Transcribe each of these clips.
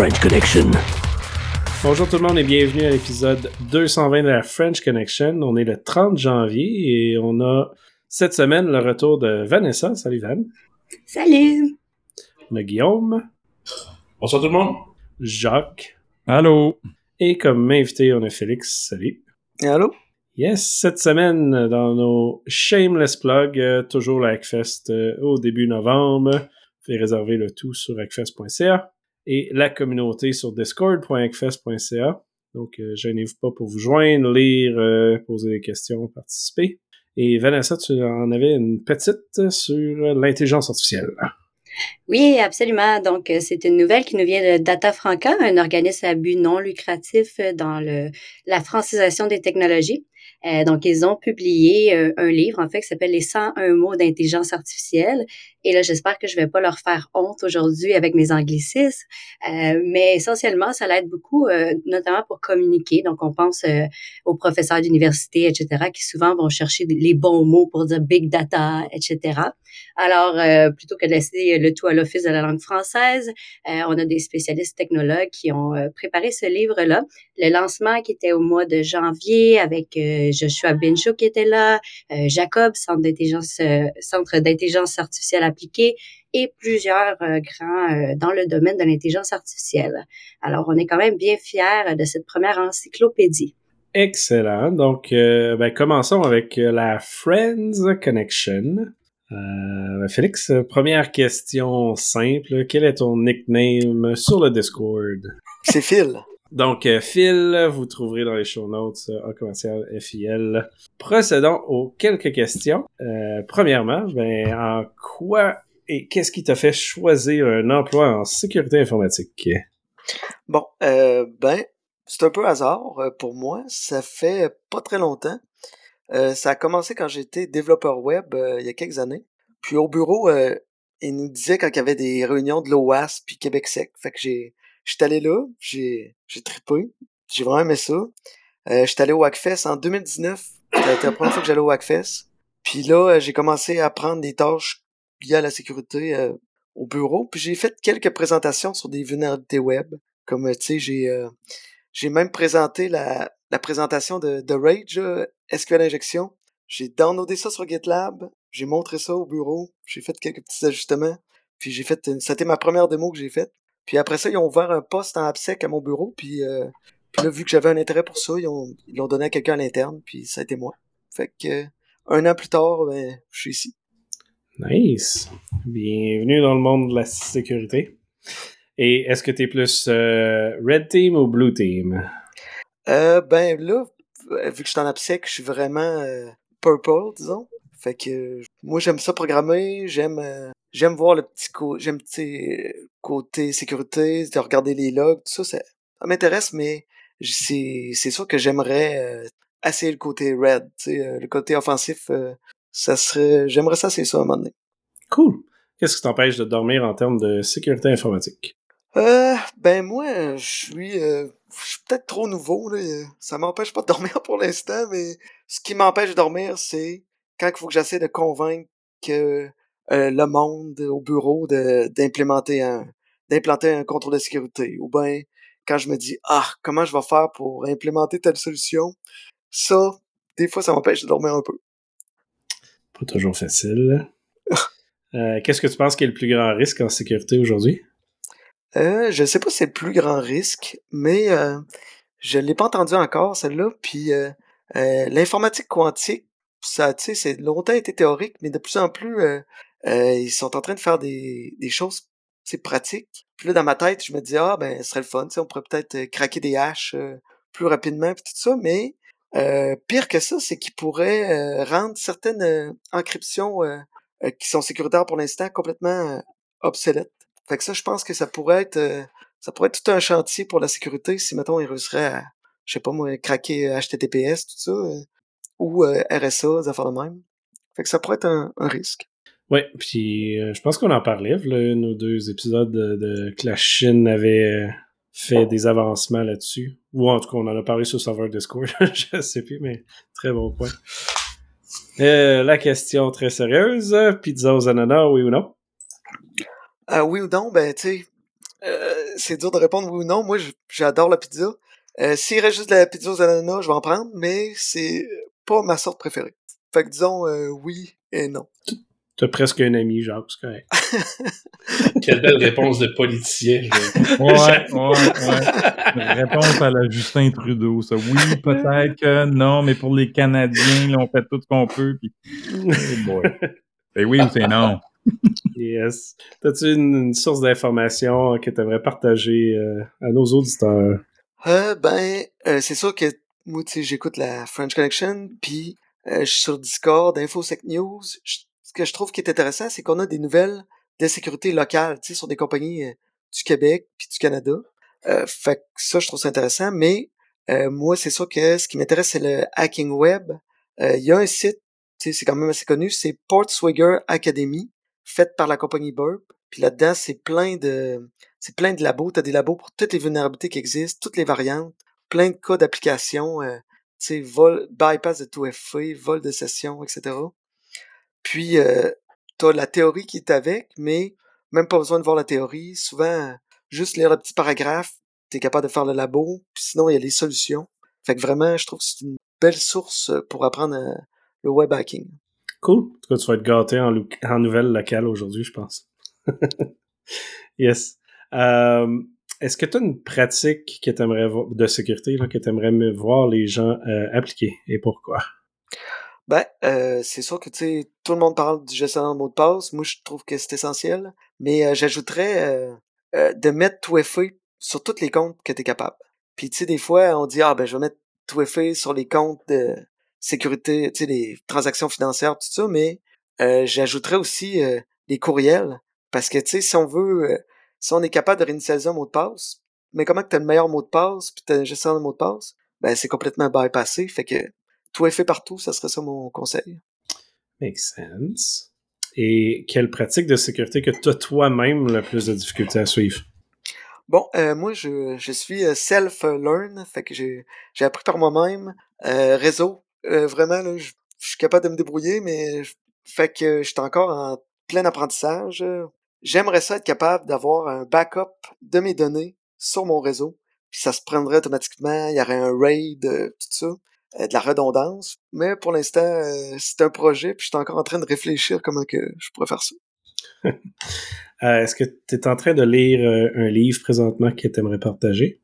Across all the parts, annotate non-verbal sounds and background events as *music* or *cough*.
French Connection. Bonjour tout le monde et bienvenue à l'épisode 220 de la French Connection. On est le 30 janvier et on a cette semaine le retour de Vanessa. Salut Van. Salut. On a Guillaume. Bonsoir tout le monde. Jacques. Allô. Et comme invité, on a Félix. Salut. Allô? Yes, cette semaine, dans nos shameless plugs, euh, toujours la Hackfest euh, au début novembre. Vous pouvez réserver le tout sur hackfest.ca et la communauté sur discord.hackfest.ca. Donc, euh, gênez-vous pas pour vous joindre, lire, euh, poser des questions, participer. Et Vanessa, tu en avais une petite sur l'intelligence artificielle. Oui, absolument. Donc, euh, c'est une nouvelle qui nous vient de Data Franca, un organisme à but non lucratif dans le, la francisation des technologies. Euh, donc, ils ont publié un livre, en fait, qui s'appelle Les 101 mots d'intelligence artificielle. Et là, j'espère que je vais pas leur faire honte aujourd'hui avec mes anglicismes. Euh, mais essentiellement, ça l'aide beaucoup, euh, notamment pour communiquer. Donc, on pense euh, aux professeurs d'université, etc., qui souvent vont chercher les bons mots pour dire big data, etc. Alors, euh, plutôt que de laisser le tout à l'Office de la langue française, euh, on a des spécialistes technologues qui ont euh, préparé ce livre-là. Le lancement qui était au mois de janvier avec Joshua Benchou qui était là, Jacob, Centre d'intelligence, Centre d'intelligence artificielle appliquée, et plusieurs euh, grands euh, dans le domaine de l'intelligence artificielle. Alors, on est quand même bien fiers de cette première encyclopédie. Excellent. Donc, euh, ben, commençons avec la Friends Connection. Euh, Félix, première question simple. Quel est ton nickname sur le Discord? C'est Phil. Donc, euh, Phil, vous trouverez dans les show notes euh, en commercial FIL. Procédons aux quelques questions. Euh, premièrement, ben, en quoi et qu'est-ce qui t'a fait choisir un emploi en sécurité informatique? Bon, euh, ben, c'est un peu hasard euh, pour moi. Ça fait pas très longtemps. Euh, ça a commencé quand j'étais développeur web euh, il y a quelques années. Puis au bureau, euh, ils nous disaient quand il y avait des réunions de l'OAS puis Québec Sec. Fait que j'ai, j'étais allé là, j'ai, j'ai trippé, j'ai vraiment aimé ça. Euh, j'étais allé au Hackfest en 2019. C'était la *coughs* première fois que j'allais au Hackfest. Puis là, euh, j'ai commencé à prendre des tâches liées à la sécurité euh, au bureau. Puis j'ai fait quelques présentations sur des vulnérabilités web. Comme, tu sais, j'ai, euh, j'ai même présenté la, la présentation de, de Rage, SQL Injection. J'ai downloadé ça sur GitLab, j'ai montré ça au bureau, j'ai fait quelques petits ajustements, puis j'ai fait, une- c'était ma première démo que j'ai faite. Puis après ça, ils ont ouvert un poste en AppSec à mon bureau, puis, euh, puis là, vu que j'avais un intérêt pour ça, ils ont- ils l'ont donné à quelqu'un à l'interne, puis ça a été moi. Fait que, un an plus tard, ben, je suis ici. Nice. Bienvenue dans le monde de la sécurité. Et est-ce que tu es plus euh, Red Team ou Blue Team? Euh, ben là, euh, vu que je suis en AppSec, je suis vraiment euh, purple, disons. Fait que moi j'aime ça programmer, j'aime j'aime voir le petit co j'aime tu sais, côté sécurité, de regarder les logs, tout ça, ça, ça m'intéresse, mais c'est c'est sûr que j'aimerais euh, essayer le côté red, tu sais, euh, le côté offensif, euh, ça serait j'aimerais ça c'est ça à un moment donné. Cool. Qu'est-ce qui t'empêche de dormir en termes de sécurité informatique? Euh, ben moi, je suis, euh, je suis peut-être trop nouveau là. euh, Ça m'empêche pas de *laughs* dormir pour l'instant, mais ce qui m'empêche de dormir, c'est quand il faut que j'essaie de convaincre que euh, le monde au bureau de d'implémenter un d'implanter un contrôle de sécurité, ou ben quand je me dis ah comment je vais faire pour implémenter telle solution, ça, des fois, ça m'empêche de dormir un peu. Pas toujours facile. *laughs* Euh, Qu'est-ce que tu penses qui est le plus grand risque en sécurité aujourd'hui? Euh, je sais pas si c'est le plus grand risque, mais je l'ai pas entendu encore, celle-là. Puis l'informatique quantique, ça, tu sais, c'est longtemps été théorique, mais de plus en plus, euh, euh, ils sont en train de faire des, des choses, tu sais, pratiques. Puis là, dans ma tête, je me dis, ah, ben, ce serait le fun, on pourrait peut-être euh, craquer des haches euh, plus rapidement, puis tout ça, mais euh, pire que ça, c'est qu'ils pourraient euh, rendre certaines euh, encryptions euh, qui sont sécuritaires pour l'instant complètement obsolètes. Fait que ça, je pense que ça pourrait être ça pourrait être tout un chantier pour la sécurité si, mettons, ils réussiraient à, je sais pas moi, craquer HTTPS, tout ça, ou RSA, des affaires de même. Fait que ça pourrait être un, un risque. Oui, puis euh, je pense qu'on en parlait, là, ou deux épisodes de, de que la Chine avait euh, fait des avancements là-dessus. Ou en tout cas, on en a parlé sur le serveur Discord, *laughs* je sais plus, mais très bon point. Euh, la question très sérieuse, pizza aux ananas, oui ou non? Euh, oui ou non, ben tu sais, euh, c'est dur de répondre oui ou non. Moi, j'adore la pizza. S'il reste juste de la pizza aux ananas, je vais en prendre, mais c'est pas ma sorte préférée. Fait que disons oui et non. T'as presque un ami, Jacques, c'est correct. *laughs* Quelle belle réponse de politicien. Je... Ouais, ouais, ouais. Réponse à la Justin Trudeau, ça. Oui, peut-être que non, mais pour les Canadiens, on fait tout ce qu'on peut. Puis... Oh c'est oui ou c'est non. yes. T'as-tu une, source d'information que tu aimerais partager euh, à nos auditeurs? Euh, ben, euh, c'est sûr que moi, tu sais, j'écoute la French Connection, puis euh, je suis sur Discord, InfoSec News. Ce que je trouve qui est intéressant, c'est qu'on a des nouvelles de sécurité locale, tu sais, sur des compagnies du Québec puis du Canada. fait que ça, je trouve ça intéressant, mais moi, c'est sûr que ce qui m'intéresse, c'est le hacking web. Il y a un site, c'est quand même assez connu, c'est Portswigger Academy, fait par la compagnie Burp. Puis là-dedans, c'est plein de c'est plein de labos. Tu as des labos pour toutes les vulnérabilités qui existent, toutes les variantes, plein de cas d'application, euh, tu sais, vol, bypass de tout FA, vol de session, etc. Puis, euh, tu as la théorie qui est avec, mais même pas besoin de voir la théorie. Souvent, juste lire le petit paragraphe, tu es capable de faire le labo, puis sinon, il y a les solutions. Fait que vraiment, je trouve que c'est une belle source pour apprendre euh, le web hacking. Cool. En tout cas, tu vas être gâté en, en nouvelles locales aujourd'hui, je pense. *laughs* yes. Euh, est-ce que tu as une pratique que de sécurité que tu aimerais voir les gens euh, appliquer et pourquoi? Ben, euh, c'est sûr que tu sais, tout le monde parle du gestionnaire de mot de passe. Moi, je trouve que c'est essentiel. Mais j'ajouterais de mettre tout effet sur tous les comptes que tu es capable. Puis tu sais, des fois, on dit Ah ben je vais mettre tout effet sur les comptes de sécurité, tu sais, les transactions financières, tout ça, mais j'ajouterais aussi les courriels. Parce que tu sais, si on veut si on est capable de réinitialiser un mot de passe, mais comment que tu as le meilleur mot de passe, puis tu as une gestion de mot de passe, ben c'est complètement bypassé. Fait que tout est fait partout, ça serait ça mon conseil. Makes sense. Et quelle pratique de sécurité que tu as toi-même le plus de difficultés à suivre? Bon, euh, moi, je, je suis euh, self-learn, fait que j'ai, appris par moi-même. Euh, réseau, euh, vraiment, là, je, suis capable de me débrouiller, mais fait que je suis encore en plein apprentissage j'aimerais ça être capable d'avoir un backup de mes données sur mon réseau, puis ça se prendrait automatiquement, il y aurait un RAID, tout ça, de la redondance. Mais pour l'instant, euh, c'est un projet, puis je suis encore en train de réfléchir comment que je pourrais faire ça. *laughs* Est-ce que tu es en train de lire un livre présentement que tu aimerais partager?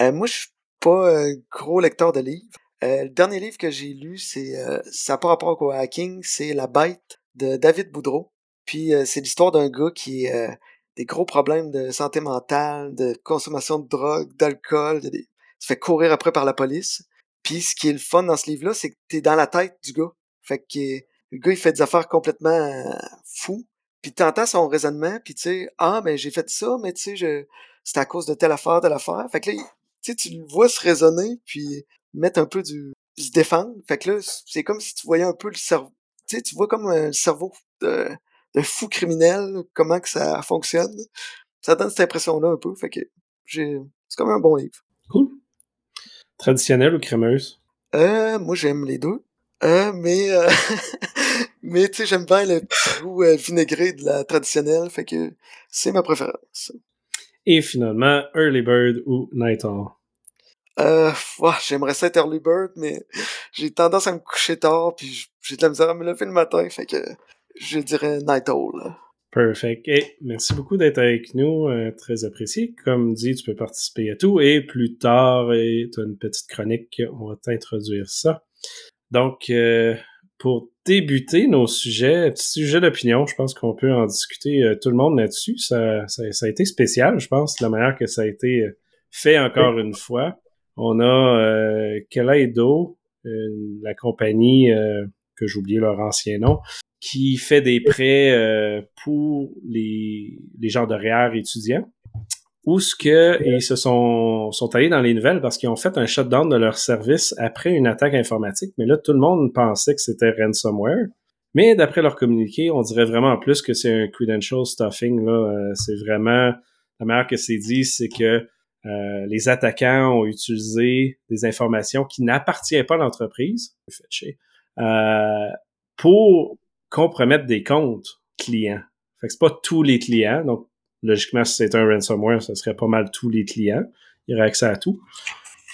moi, je suis pas un gros lecteur de livres. le dernier livre que j'ai lu, c'est ça n'a pas rapport au hacking, c'est La bête de David Boudreau. Puis euh, c'est l'histoire d'un gars qui a euh, des gros problèmes de santé mentale, de consommation de drogue, d'alcool, de, se fait courir après par la police. Puis ce qui est le fun dans ce livre-là, c'est que t'es dans la tête du gars. Fait que le gars, il fait des affaires complètement euh, fous. Puis t'entends son raisonnement, puis tu sais, ah, mais j'ai fait ça, mais tu sais, je... c'est à cause de telle affaire, telle affaire. Fait que là, tu tu le vois se raisonner, puis mettre un peu du... se défendre. Fait que là, c'est comme si tu voyais un peu le cerveau. Tu sais, tu vois comme le cerveau de, de fou criminel, comment que ça fonctionne. Ça donne cette impression-là un peu, fait que j'ai... c'est comme un bon livre. Cool. Traditionnel ou crémeuse? Euh, moi j'aime les deux. Euh, mais euh, *laughs* mais tu sais, j'aime bien le goût euh, vinaigré de la traditionnelle, fait que c'est ma préférence. Et finalement, Early Bird ou Night Owl? Euh, j'aimerais ça être Early Bird, mais j'ai tendance à me coucher tard, puis j'ai de la misère à me lever le matin, fait que je dirais Night Owl. Perfect. Et merci beaucoup d'être avec nous, euh, très apprécié. Comme dit, tu peux participer à tout et plus tard, tu as une petite chronique, on va t'introduire ça. Donc, euh, pour débuter nos sujets, petit sujet d'opinion, je pense qu'on peut en discuter euh, tout le monde là-dessus. Ça, ça, a été spécial, je pense, la manière que ça a été fait encore une fois. On a Kaleido, la compagnie que j'ai oublié leur ancien nom, qui fait des prêts euh, pour les, les gens de REER étudiants, où ce que ils se sont, sont allés dans les nouvelles parce qu'ils ont fait un shutdown de leur service après une attaque informatique. Mais là, tout le monde pensait que c'était ransomware. Mais d'après leur communiqué, on dirait vraiment plus que c'est un credential stuffing. Là, euh, c'est vraiment la manière que c'est dit, c'est que euh, les attaquants ont utilisé des informations qui n'appartiennent pas à l'entreprise, euh, pour compromettre des comptes clients. Fait que c'est pas tous les clients. Donc, logiquement, si c'était un ransomware, ça serait pas mal tous les clients. Il y aurait accès à tout.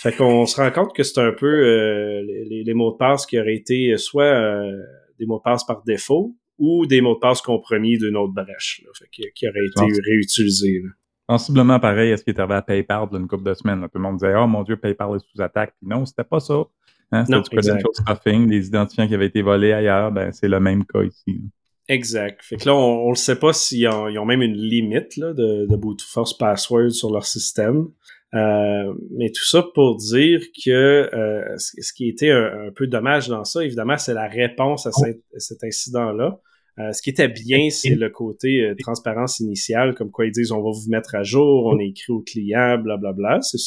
Fait qu'on se rend compte que c'est un peu euh, les, les, mots de passe qui auraient été soit euh, des mots de passe par défaut ou des mots de passe compromis d'une autre brèche, là, fait, qui, qui auraient été réutilisés. Là. Sensiblement pareil à ce qui est arrivé à PayPal d'une couple de semaines. Là. Tout le monde disait Oh mon Dieu, PayPal est sous attaque. Puis non, c'était pas ça. Hein, credential stuffing, des identifiants qui avaient été volés ailleurs. Ben, c'est le même cas ici. Exact. Fait que là, on ne sait pas s'ils ont, ils ont même une limite là, de, de boot force password sur leur système. Euh, mais tout ça pour dire que euh, ce qui était un, un, peu dommage dans ça, évidemment, c'est la réponse à, cet, à cet incident-là. Euh, ce qui était bien, c'est le côté euh, transparence initiale, comme quoi ils disent on va vous mettre à jour, on écrit au client, blablabla. Il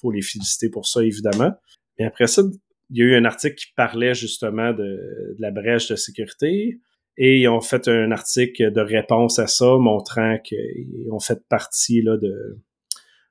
faut les féliciter pour ça, évidemment. Mais après ça, il y a eu un article qui parlait justement de, la brèche de sécurité. Et ils ont fait un article de réponse à ça, montrant qu'ils ont fait partie là, de,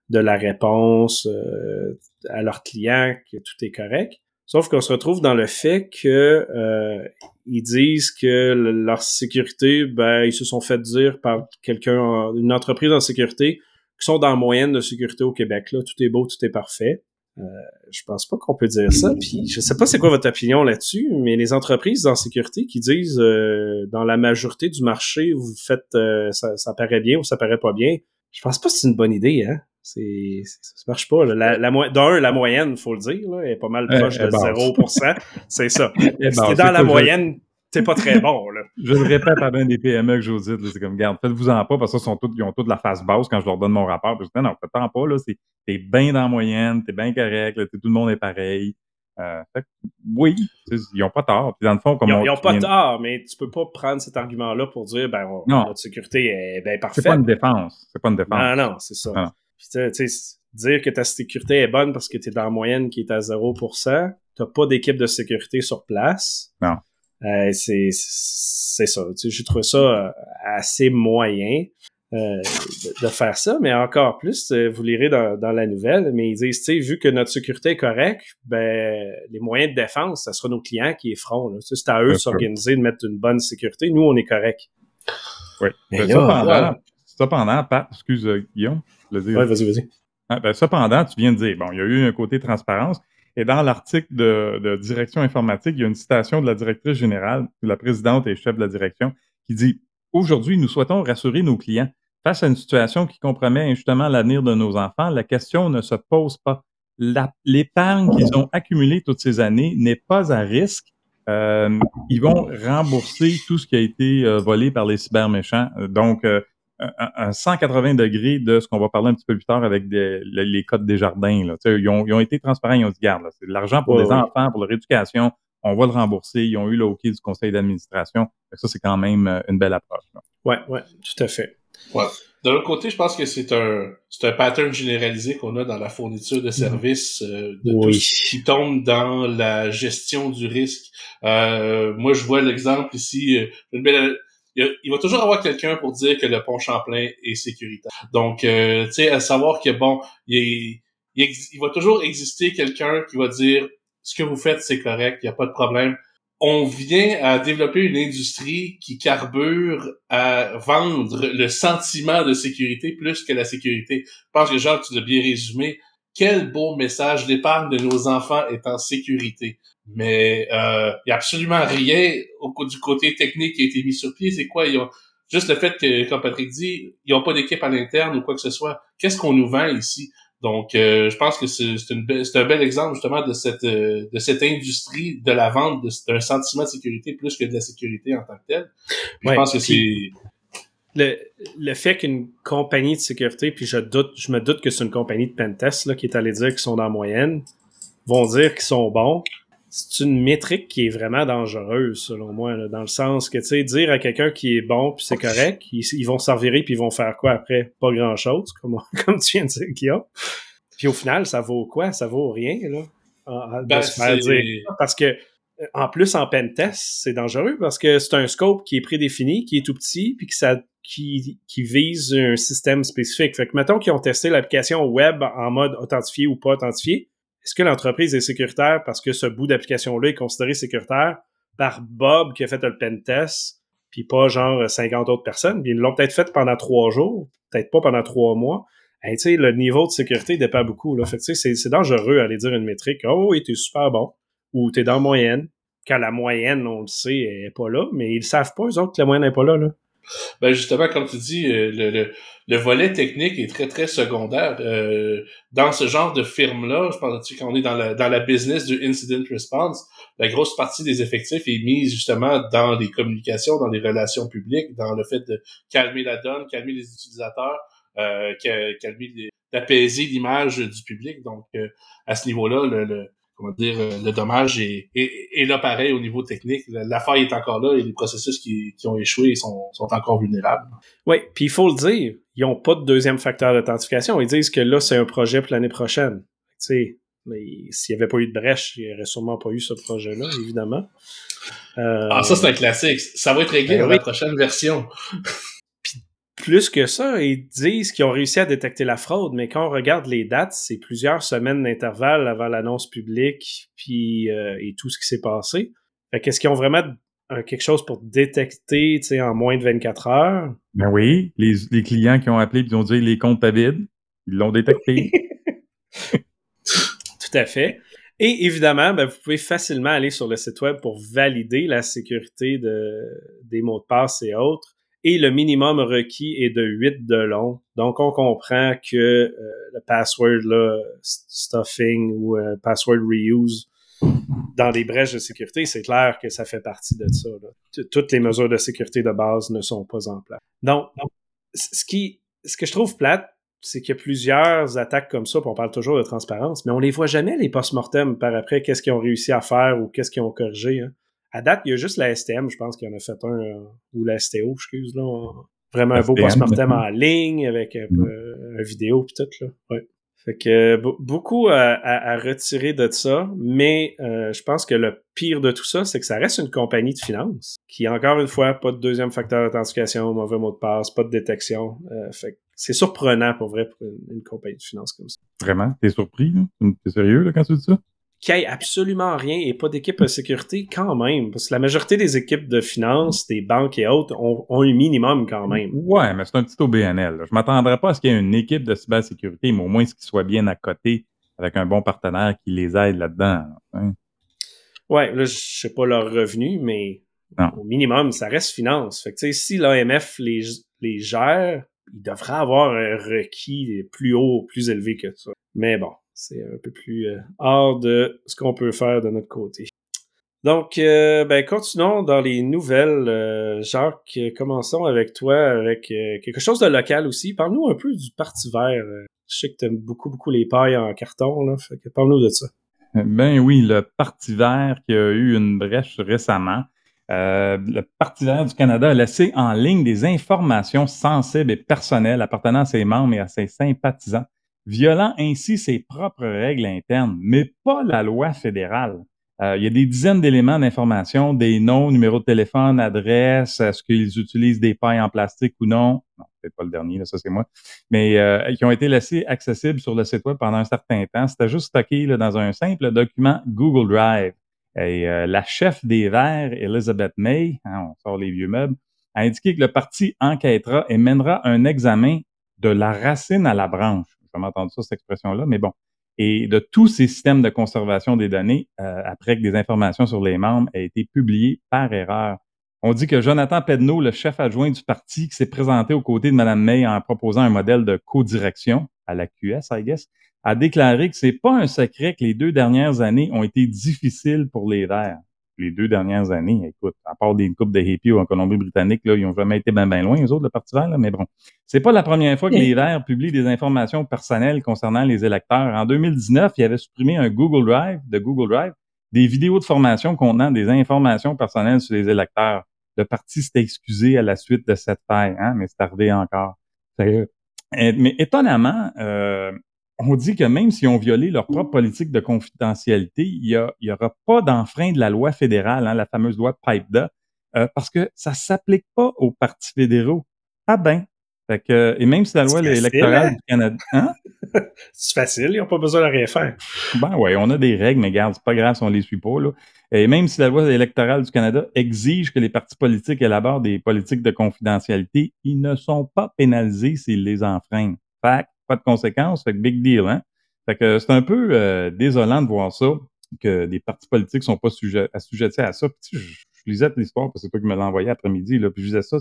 de la réponse euh, à leurs clients, que tout est correct. Sauf qu'on se retrouve dans le fait que euh, disent que leur sécurité, ben, ils se sont fait dire par quelqu'un, une entreprise en sécurité, qui sont dans la moyenne de sécurité au Québec. Là, tout est beau, tout est parfait. Euh, je pense pas qu'on peut dire ça. Puis je sais pas c'est quoi votre opinion là-dessus, mais les entreprises en sécurité qui disent euh, dans la majorité du marché, vous faites euh, ça, ça paraît bien ou ça paraît pas bien. Je pense pas que c'est une bonne idée, hein. C'est, ça marche pas. La, la, d'un, la moyenne, faut le dire, là, est pas mal proche de 0%. C'est ça. *laughs* si t'es dans la moyenne, c'est pas très bon. Là. *laughs* je le répète à bien des PME que j'audite, c'est comme, garde, faites-vous-en pas, parce que sont tous, ils ont toute la face basse quand je leur donne mon rapport. Puis je dis, non, faites-en pas, là, c'est, t'es bien dans la moyenne, t'es bien correct, là, tout le monde est pareil. Euh, fait, oui, ils ont pas tort. Puis dans le fond, comme ils ont, on, ils ont pas tort, mais tu peux pas prendre cet argument-là pour dire, ben, on, non. notre sécurité est bien parfaite. C'est pas une défense. C'est pas une défense. Non, non, c'est ça. Puis tu sais, dire que ta sécurité est bonne parce que tu es dans la moyenne qui est à 0%, t'as pas d'équipe de sécurité sur place. Non. Euh, c'est ça. J'ai trouvé ça assez moyen euh, de, de, faire ça, mais encore plus, vous lirez dans, dans la nouvelle, mais ils disent, tu sais, vu que notre sécurité est correcte, ben les moyens de défense, ça sera nos clients qui y feront. C'est à eux de s'organiser, de mettre une bonne sécurité. Nous, on est correct. Oui. Mais cependant, cependant, Pat, excuse Guillaume. Oui, vas-y, vas-y. Ah, ben, cependant, tu viens de dire, bon, il y a eu un côté transparence. Et dans l'article de, de, direction informatique, il y a une citation de la directrice générale, la présidente et chef de la direction, qui dit Aujourd'hui, nous souhaitons rassurer nos clients. Face à une situation qui compromet justement l'avenir de nos enfants, la question ne se pose pas. L'épargne qu'ils ont accumulée toutes ces années n'est pas à risque. Euh, ils vont rembourser tout ce qui a été euh, volé par les cyberméchants. Donc, euh, un, un, 180 degrés de ce qu'on va parler un petit peu plus tard avec des, les, les codes des jardins. Là. Ils, ont, ils ont été transparents, ils ont dit, garde, c'est de l'argent pour ouais, les ouais. enfants, pour leur éducation, on va le rembourser. Ils ont eu le OK du conseil d'administration. Ça, c'est quand même une belle approche. Oui, oui, tout à fait. Ouais. De l'autre côté, je pense que c'est un c'est un pattern généralisé qu'on a dans la fourniture de services euh, de oui. tout ce qui tombe dans la gestion du risque. Euh, moi, je vois l'exemple ici. Euh, une belle, il va toujours avoir quelqu'un pour dire que le pont Champlain est sécuritaire. Donc, euh, tu sais, à savoir que bon, il, va toujours exister quelqu'un qui va dire ce que vous faites, c'est correct, il n'y a pas de problème on vient à développer une industrie qui carbure à vendre le sentiment de sécurité plus que la sécurité. Je pense que Jean, tu l'as bien résumé. Quel beau message l'épargne de nos enfants est en sécurité. Mais il euh, y a absolument rien au du côté technique qui a été mis sur pied. C'est quoi? Ils ont, juste le fait que, comme Patrick dit, ils n'ont pas d'équipe à l'interne ou quoi que ce soit. Qu'est-ce qu'on nous vend ici? Donc, euh, je pense que c'est un bel exemple justement de cette euh, de cette industrie de la vente d'un sentiment de sécurité plus que de la sécurité en tant que telle. Puis ouais, je pense que c'est le, le fait qu'une compagnie de sécurité, puis je doute, je me doute que c'est une compagnie de pentest là qui est allée dire qu'ils sont dans la moyenne, vont dire qu'ils sont bons. C'est une métrique qui est vraiment dangereuse selon moi, là, dans le sens que tu sais dire à quelqu'un qui est bon puis c'est correct, ils, ils vont s'en virer puis ils vont faire quoi après? Pas grand chose, comme *laughs* comme tu viens de dire Guillaume. Puis au final, ça vaut quoi? Ça vaut rien, là. De ben, se faire dire. Parce que, en plus, en pentest, c'est dangereux parce que c'est un scope qui est prédéfini, qui est tout petit, puis que ça, qui, qui vise un système spécifique. Fait que, mettons qu'ils ont testé l'application web en mode authentifié ou pas authentifié. Est-ce que l'entreprise est sécuritaire parce que ce bout d'application-là est considéré sécuritaire par Bob qui a fait le pentest, puis pas genre 50 autres personnes? Ils l'ont peut-être fait pendant trois jours, peut-être pas pendant trois mois. sais, le niveau de sécurité dépend beaucoup. Là. Fait que, c'est dangereux d'aller dire une métrique. Oh, oui, t'es super bon. Ou t'es dans la moyenne. Quand la moyenne, on le sait, est pas là. Mais ils savent pas, eux autres, que la moyenne n'est pas là. là. Ben justement, comme tu dis, euh, le, le, le, volet technique est très, très secondaire. Euh, dans ce genre de firme-là, je pense que quand on est dans la, dans la business du incident response, la grosse partie des effectifs est mise justement dans les communications, dans les relations publiques, dans le fait de calmer la donne, calmer les utilisateurs, euh, calmer, d'apaiser l'image du public. Donc, euh, à ce niveau-là, le comment dire, euh, le dommage est, est, là pareil au niveau technique. La, faille est encore là et les processus qui, qui ont échoué sont, sont encore vulnérables. Oui, puis il faut le dire, ils n'ont pas de deuxième facteur d'authentification. Ils disent que là, c'est un projet pour l'année prochaine. Tu sais, s'il n'y avait pas eu de brèche, il n'y aurait sûrement pas eu ce projet-là, évidemment. Euh, ah, ça, c'est un classique. Ça va être réglé ben dans la prochaine version plus que ça, ils disent qu'ils ont réussi à détecter la fraude, mais quand on regarde les dates, c'est plusieurs semaines d'intervalle avant l'annonce publique puis euh, et tout ce qui s'est passé. Fait qu'est-ce qu'ils ont vraiment quelque chose pour détecter en moins de 24 heures? Ben oui, les, clients qui ont appelé et ont dit les comptes à vide, ils l'ont détecté. *laughs* *laughs* Tout à fait. Et évidemment, ben, vous pouvez facilement aller sur le site web pour valider la sécurité de, des mots de passe et autres et le minimum requis est de 8 de long. Donc, on comprend que euh, le password stuffing ou euh, password reuse dans des brèches de sécurité, c'est clair que ça fait partie de ça. Toutes les mesures de sécurité de base ne sont pas en place. Donc, ce, qui, ce que je trouve plate, c'est qu'il y a plusieurs attaques comme ça, puis on parle toujours de transparence, mais on les voit jamais, les post-mortem, par après, qu'est-ce qu'ils ont réussi à faire ou qu'est-ce qu'ils ont corrigé. Hein. À date, il y a juste la STM, je pense qu'il en a fait un, euh, ou la STO, excuse, là. Vraiment un beau post-mortem en ligne avec un, mm. vidéo puis tout, là. Ouais. Fait que beaucoup à, retirer de ça, mais euh, je pense que le pire de tout ça, c'est que ça reste une compagnie de finance qui, encore une fois, pas de deuxième facteur d'authentification, mauvais mot de passe, pas de détection. Euh, fait c'est surprenant pour vrai pour une, compagnie de finance comme ça. Vraiment? T'es surpris? T'es sérieux là, quand tu dis ça? Qu'il n'y ait absolument rien et pas d'équipe de sécurité quand même. Parce que la majorité des équipes de finance, des banques et autres ont, un minimum quand même. Ouais, mais c'est un petit OBNL. Je Je m'attendrais pas à ce qu'il y ait une équipe de cybersécurité, mais au moins ce qu'ils soient bien à côté avec un bon partenaire qui les aide là-dedans. Hein. Ouais, là, je sais pas leur revenu, mais au minimum, ça reste finance. Fait que, si l'AMF les, les gère, ils devraient avoir un requis plus haut, plus élevé que ça. Mais bon, c'est un peu plus euh, hors de ce qu'on peut faire de notre côté. Donc, euh, ben, continuons dans les nouvelles. Euh, Jacques, commençons avec toi, avec quelque chose de local aussi. Parle-nous un peu du Parti vert. je sais que tu aimes beaucoup, beaucoup les pailles en carton. Là, parle-nous de ça. Ben oui, le Parti vert qui a eu une brèche récemment. le Parti vert du Canada a laissé en ligne des informations sensibles et personnelles appartenant à ses membres et à ses sympathisants violant ainsi ses propres règles internes, mais pas la loi fédérale. Euh, il y a des dizaines d'éléments d'information, des noms, numéros de téléphone, adresse, est-ce qu'ils utilisent des pailles en plastique ou non? Non, c'est pas le dernier, là, ça c'est moi. Mais euh, qui ont été laissés accessibles sur le site web pendant un certain temps. C'était juste stocké là, dans un simple document Google Drive. Et euh, la chef des Verts, Elizabeth May, hein, on sort les vieux meubles, a indiqué que le parti enquêtera et mènera un examen de la racine à la branche jamais entendu ça, cette expression-là, mais bon. Et de tous ces systèmes de conservation des données, euh, après que des informations sur les membres aient été publiées par erreur. On dit que Jonathan Pedneau, le chef adjoint du parti, qui s'est présenté aux côtés de Mme May en proposant un modèle de co-direction à la QS, I guess, a déclaré que c'est pas un secret que les deux dernières années ont été difficiles pour les Verts les deux dernières années, écoute, à part des coupes de hippie ou en Colombie-Britannique, là, ils n'ont jamais été bien ben loin, les autres, le Parti vert, là, mais bon. C'est pas la première fois que les Verts publient des informations personnelles concernant les électeurs. En 2019, il avait supprimé un Google Drive, de Google Drive, des vidéos de formation contenant des informations personnelles sur les électeurs. Le parti s'est excusé à la suite de cette faille, hein, mais c'est arrivé encore. Mais étonnamment, euh, on dit que même si on violé leur propre politique de confidentialité, il n'y aura pas d'enfreint de la loi fédérale, hein, la fameuse loi PIPEDA, euh, parce que ça s'applique pas aux partis fédéraux. Ah ben, Fait que, et même si la loi électorale hein? du Canada. Hein? *laughs* c'est facile, ils n'ont pas besoin de rien faire. Ben oui, on a des règles, mais regarde, c'est pas grave si on les suit pas. Là. Et même si la loi électorale du Canada exige que les partis politiques élaborent des politiques de confidentialité, ils ne sont pas pénalisés s'ils les enfreignent. Fait pas de conséquences, fait que big deal, hein? Fait que c'est un peu euh, désolant de voir ça, que des partis politiques sont pas sujet, assujettis à ça. Puis, je, je lisais l'histoire, parce que c'est toi qui me l'as envoyé après-midi, là, puis je disais ça,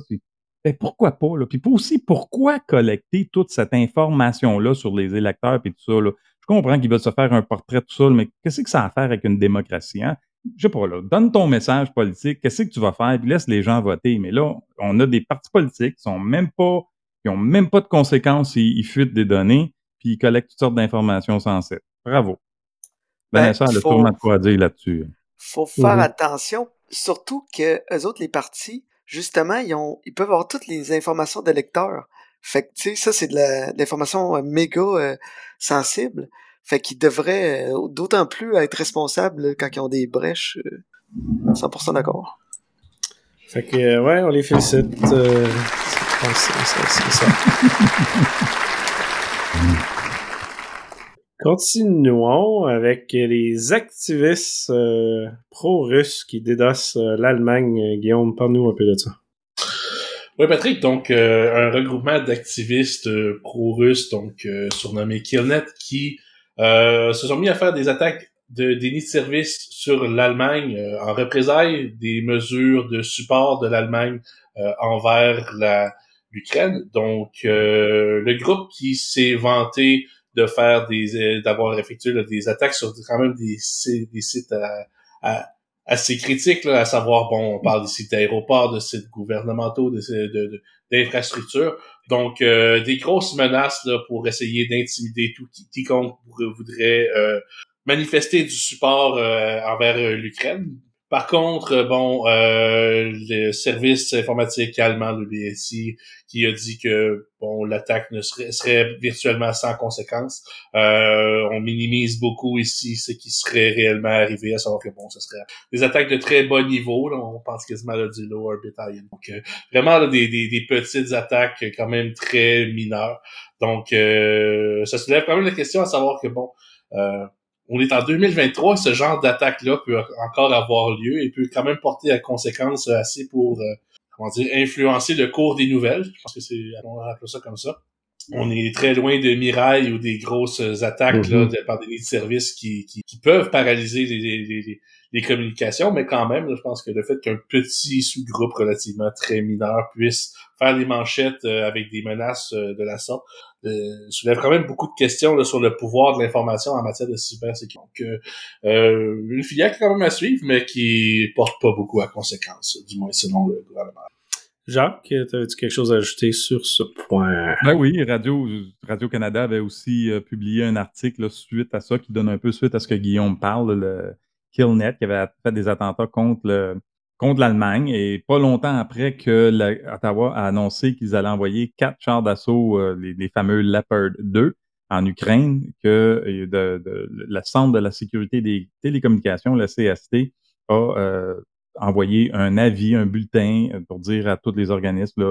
ben pourquoi pas? Là? Puis aussi, pourquoi collecter toute cette information-là sur les électeurs et tout ça? Là? Je comprends qu'ils veulent se faire un portrait tout ça, mais qu'est-ce que ça a à faire avec une démocratie? Hein? Je sais pas, là, donne ton message politique, qu'est-ce que tu vas faire, puis laisse les gens voter. Mais là, on a des partis politiques qui sont même pas, qui ont même pas de conséquences s'ils ils fuitent des données, puis ils collectent toutes sortes d'informations sans cesse. Bravo. Ben, Vanessa, elle a sûrement quoi dire là-dessus. Faut faire mm-hmm. attention, surtout que eux autres, les partis, justement, ils, ont, ils peuvent avoir toutes les informations des lecteurs. Fait que, tu sais, ça, c'est de l'information euh, méga euh, sensible. Fait qu'ils devraient euh, d'autant plus être responsables quand ils ont des brèches. 100% d'accord. Fait que, ouais, on les félicite. C'est ça. *laughs* Continuons avec les activistes euh, pro-russes qui dédossent euh, l'Allemagne. Guillaume, parle-nous un peu de ça. Oui, Patrick, donc un regroupement d'activistes pro-russes, donc surnommés Killnet, qui se sont mis à faire des attaques de déni de service sur l'Allemagne en représailles des mesures de support de l'Allemagne envers la l'Ukraine. Donc, le groupe qui s'est vanté de faire des euh, d'avoir effectué des attaques sur quand même des, des sites assez critiques, là, à savoir, bon, on parle des sites d'aéroports, de sites gouvernementaux, de, d'infrastructures. Donc, euh, des grosses menaces là, pour essayer d'intimider tout quiconque voudrait euh, manifester du support envers l'Ukraine. Par contre, euh, bon, euh, le service informatique allemand, le BSI, qui a dit que bon, l'attaque ne serait, serait virtuellement sans conséquence. Euh, on minimise beaucoup ici ce qui serait réellement arrivé, à savoir que bon, ce serait des attaques de très bas niveau. Là, on pense quasiment à du lower battalion. Donc, euh, vraiment là, des, des, des, petites attaques quand même très mineures. Donc, euh, ça soulève quand même la question à savoir que bon. On est en 2023, ce genre d'attaque-là peut encore avoir lieu et peut quand même porter à conséquences assez pour, euh, comment dire, influencer le cours des nouvelles. Je pense que c'est, on va appeler ça comme ça. On est très loin de mirailles ou des grosses attaques là, de, par des de services qui, qui, peuvent paralyser les, les, les, communications, mais quand même, je pense que le fait qu'un petit sous-groupe relativement très mineur puisse faire des manchettes euh, avec des menaces euh, de la sorte, euh, soulève quand même beaucoup de questions là, sur le pouvoir de l'information en matière de cybersécurité. Donc, euh, euh, une filière qui est quand même à suivre, mais qui porte pas beaucoup à conséquence, du moins selon le gouvernement. Jacques, avais-tu quelque chose à ajouter sur ce point? Ben oui, Radio, Radio-Canada avait aussi publié un article suite à ça qui donne un peu suite à ce que Guillaume parle, le Killnet, qui avait fait des attentats contre le, contre l'Allemagne. Et pas longtemps après que Ottawa a annoncé qu'ils allaient envoyer quatre chars d'assaut, euh, les, fameux Leopard 2, en Ukraine, que euh, de, la Centre de la sécurité des télécommunications, le CST, a euh, envoyé un avis, un bulletin pour dire à tous les organismes,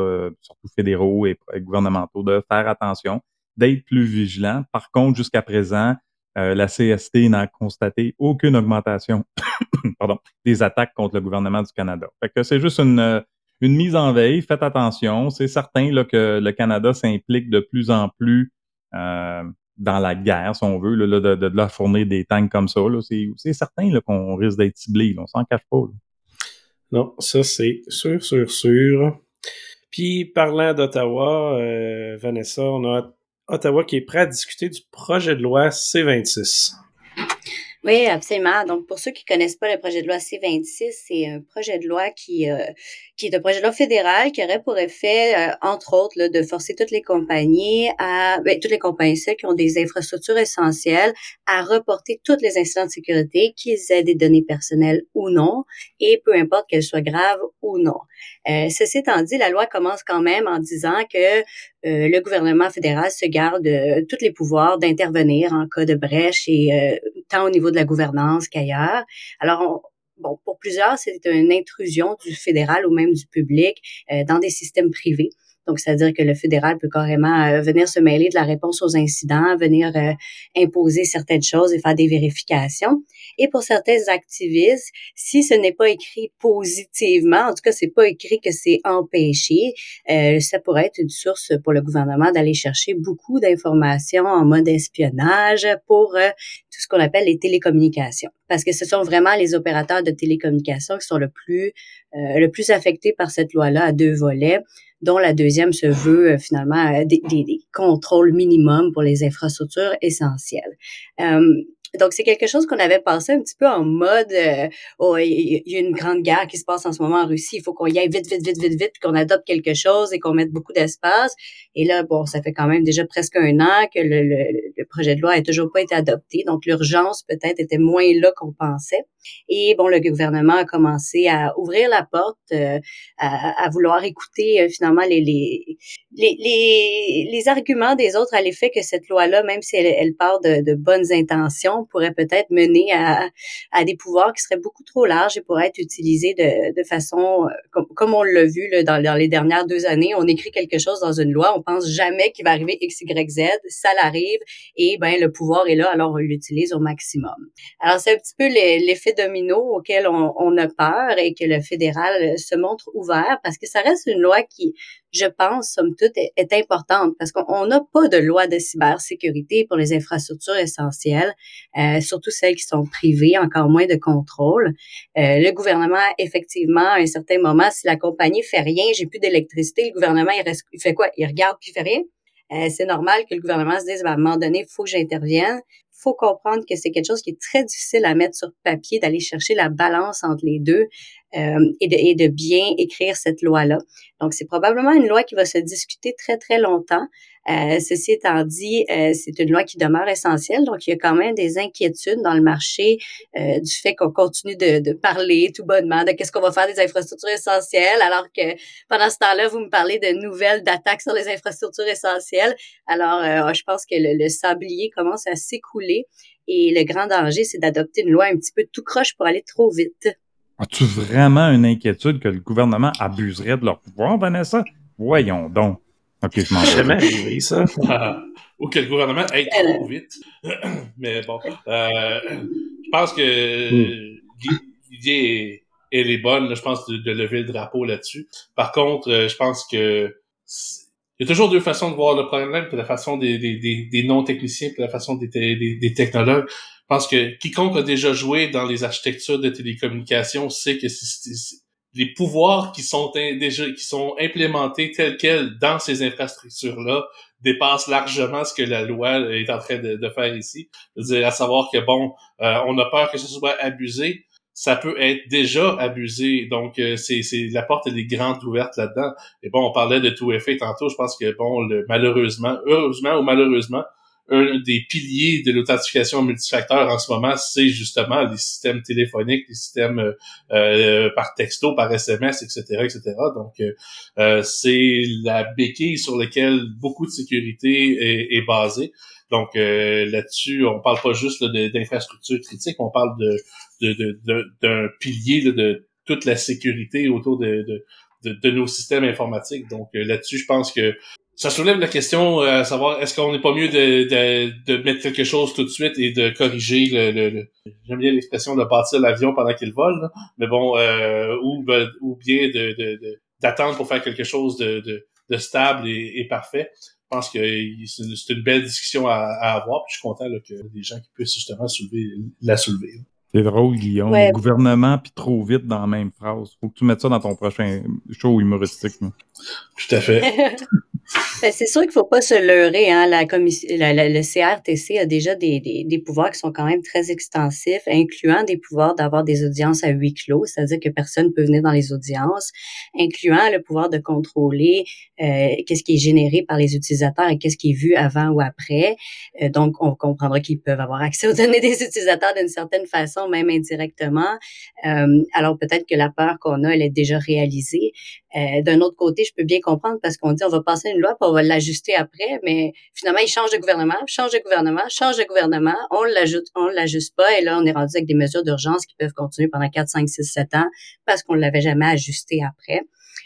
surtout fédéraux et, gouvernementaux, de faire attention, d'être plus vigilants. Par contre, jusqu'à présent, euh, la CST n'a constaté aucune augmentation *coughs* pardon, des attaques contre le gouvernement du Canada. Fait que c'est juste une, euh, une mise en veille. Faites attention. C'est certain là, que le Canada s'implique de plus en plus euh, dans la guerre, si on veut, là, de, de, leur fournir des tanks comme ça. C'est certain qu'on risque d'être ciblé. On s'en cache pas. Non, ça c'est sûr, sûr, sûr. Puis parlant d'Ottawa, Vanessa, on a Ottawa qui est prêt à discuter du projet de loi C26. Oui, absolument. Donc, pour ceux qui connaissent pas le projet de loi C26, c'est un projet de loi qui, euh, qui est un projet de loi fédéral qui aurait pour effet, euh, entre autres, là, de forcer toutes les compagnies à, ben, toutes les compagnies qui ont des infrastructures essentielles à reporter toutes les incidents de sécurité, qu'ils aient des données personnelles ou non, et peu importe qu'elles soient graves ou non. Euh, ceci étant dit, la loi commence quand même en disant que euh, le gouvernement fédéral se garde euh, tous les pouvoirs d'intervenir en cas de brèche et euh, tant au niveau de la gouvernance qu'ailleurs. Alors, bon, pour plusieurs, c'est une intrusion du fédéral ou même du public dans des systèmes privés. Donc, c'est-à-dire que le fédéral peut carrément euh, venir se mêler de la réponse aux incidents, venir euh, imposer certaines choses et faire des vérifications. Et pour certains activistes, si ce n'est pas écrit positivement, en tout cas, c'est pas écrit que c'est empêché, euh, ça pourrait être une source pour le gouvernement d'aller chercher beaucoup d'informations en mode espionnage pour tout ce qu'on appelle les télécommunications. Parce que ce sont vraiment les opérateurs de télécommunications qui sont le plus, le plus affectés par cette loi-là à deux volets dont la deuxième se veut euh, finalement euh, des, des, contrôles minimums pour les infrastructures essentielles. Euh, donc, c'est quelque chose qu'on avait pensé un petit peu en mode, euh, oh, il y a une grande guerre qui se passe en ce moment en Russie, il faut qu'on y aille vite, vite, vite, vite, vite, qu'on adopte quelque chose et qu'on mette beaucoup d'espace. Et là, bon, ça fait quand même déjà presque un an que le, projet de loi n'a toujours pas été adopté. Donc, l'urgence peut-être était moins là qu'on pensait. Et bon, le gouvernement a commencé à ouvrir la porte, euh, à, vouloir écouter euh, finalement les, les, les, les, arguments des autres à l'effet que cette loi-là, même si elle, part de bonnes intentions, pourrait peut-être mener à, à, des pouvoirs qui seraient beaucoup trop larges et pourraient être utilisés de, de façon, euh, comme, comme on l'a vu là, dans, dans, les dernières deux années, on écrit quelque chose dans une loi, on pense jamais qu'il va arriver X, Y, Z, ça l'arrive et ben le pouvoir est là, alors on l'utilise au maximum. Alors c'est un petit peu l'effet domino auquel on, on a peur et que le fédéral se montre ouvert parce que ça reste une loi qui je pense, somme toute, est, importante parce qu'on n'a pas de loi de cybersécurité pour les infrastructures essentielles, euh, surtout celles qui sont privées, encore moins de contrôle. Euh, le gouvernement, effectivement, à un certain moment, si la compagnie fait rien, j'ai plus d'électricité, le gouvernement, il, reste, il fait quoi? Il regarde puis il fait rien? Euh, c'est normal que le gouvernement se dise, ben, à un moment donné, il faut que j'intervienne faut comprendre que c'est quelque chose qui est très difficile à mettre sur papier, d'aller chercher la balance entre les deux et, de, et de bien écrire cette loi-là. Donc, c'est probablement une loi qui va se discuter très, très longtemps. Euh, ceci étant dit, euh, c'est une loi qui demeure essentielle, donc il y a quand même des inquiétudes dans le marché euh, du fait qu'on continue de, de, parler tout bonnement de qu'est-ce qu'on va faire des infrastructures essentielles, alors que pendant ce temps-là, vous me parlez de nouvelles d'attaques sur les infrastructures essentielles. Alors, euh, je pense que le, le sablier commence à s'écouler et le grand danger, c'est d'adopter une loi un petit peu tout croche pour aller trop vite. As-tu vraiment une inquiétude que le gouvernement abuserait de leur pouvoir, Vanessa? Voyons donc. OK, je m'en jamais arrivé, ça. *laughs* Ou que le gouvernement aille trop vite. *clears throat* Mais bon, euh, je pense que l'idée elle est bonne, je pense, de, lever le drapeau là-dessus. Par contre, euh, je pense que il y a toujours deux façons de voir le problème, puis la façon des, des, des, non-techniciens, puis la façon des, des, technologues. Je pense que quiconque a déjà joué dans les architectures de télécommunications sait que c'est les pouvoirs qui sont déjà qui sont implémentés tels quels dans ces infrastructures là dépassent largement ce que la loi est en train de, faire ici. -dire à savoir que bon, euh, on a peur que ce soit abusé, ça peut être déjà abusé. Donc, euh, c'est, la porte elle est grande ouverte là-dedans. Et bon, on parlait de tout effet tantôt. Je pense que bon, le, malheureusement, heureusement ou malheureusement, un des piliers de l'authentification multifacteur en ce moment, c'est justement les systèmes téléphoniques, les systèmes euh, euh, par texto, par SMS, etc., etc. Donc, euh, c'est la béquille sur laquelle beaucoup de sécurité est, basée. Donc là-dessus, on parle pas juste d'infrastructures critiques, on parle de d'un pilier de toute la sécurité autour de, de, nos systèmes informatiques. Donc là-dessus, je pense que ça soulève la question euh, à savoir est-ce qu'on n'est pas mieux de, de, de, mettre quelque chose tout de suite et de corriger le, le, j'aime bien l'expression de bâtir l'avion pendant qu'il vole, mais bon euh, ou ben, ou bien de, d'attendre pour faire quelque chose de, de, stable et, parfait. Je pense que c'est une, belle discussion à, avoir. Puis je suis content là, que des gens qui puissent justement soulever la soulever. C'est drôle, Guillaume. Gouvernement, puis trop vite dans la même phrase. Faut que tu mettes ça dans ton prochain show humoristique. Tout à fait. *laughs* Ben, c'est sûr qu'il faut pas se leurrer. Hein. La commission, le CRTC a déjà des, des, pouvoirs qui sont quand même très extensifs, incluant des pouvoirs d'avoir des audiences à huis clos, c'est-à-dire que personne peut venir dans les audiences, incluant le pouvoir de contrôler euh, qu'est-ce qui est généré par les utilisateurs et qu'est-ce qui est vu avant ou après. Euh, donc, on comprendra qu'ils peuvent avoir accès aux données des utilisateurs d'une certaine façon, même indirectement. Euh, alors, peut-être que la peur qu'on a, elle est déjà réalisée. Euh, d'un autre côté, je peux bien comprendre parce qu'on dit on va passer une loi puis on va l'ajuster après, mais finalement, il change de gouvernement, change de gouvernement, change de gouvernement, on l'ajoute, on l'ajuste pas et là, on est rendu avec des mesures d'urgence qui peuvent continuer pendant 4, 5, 6, 7 ans parce qu'on l'avait jamais ajusté après.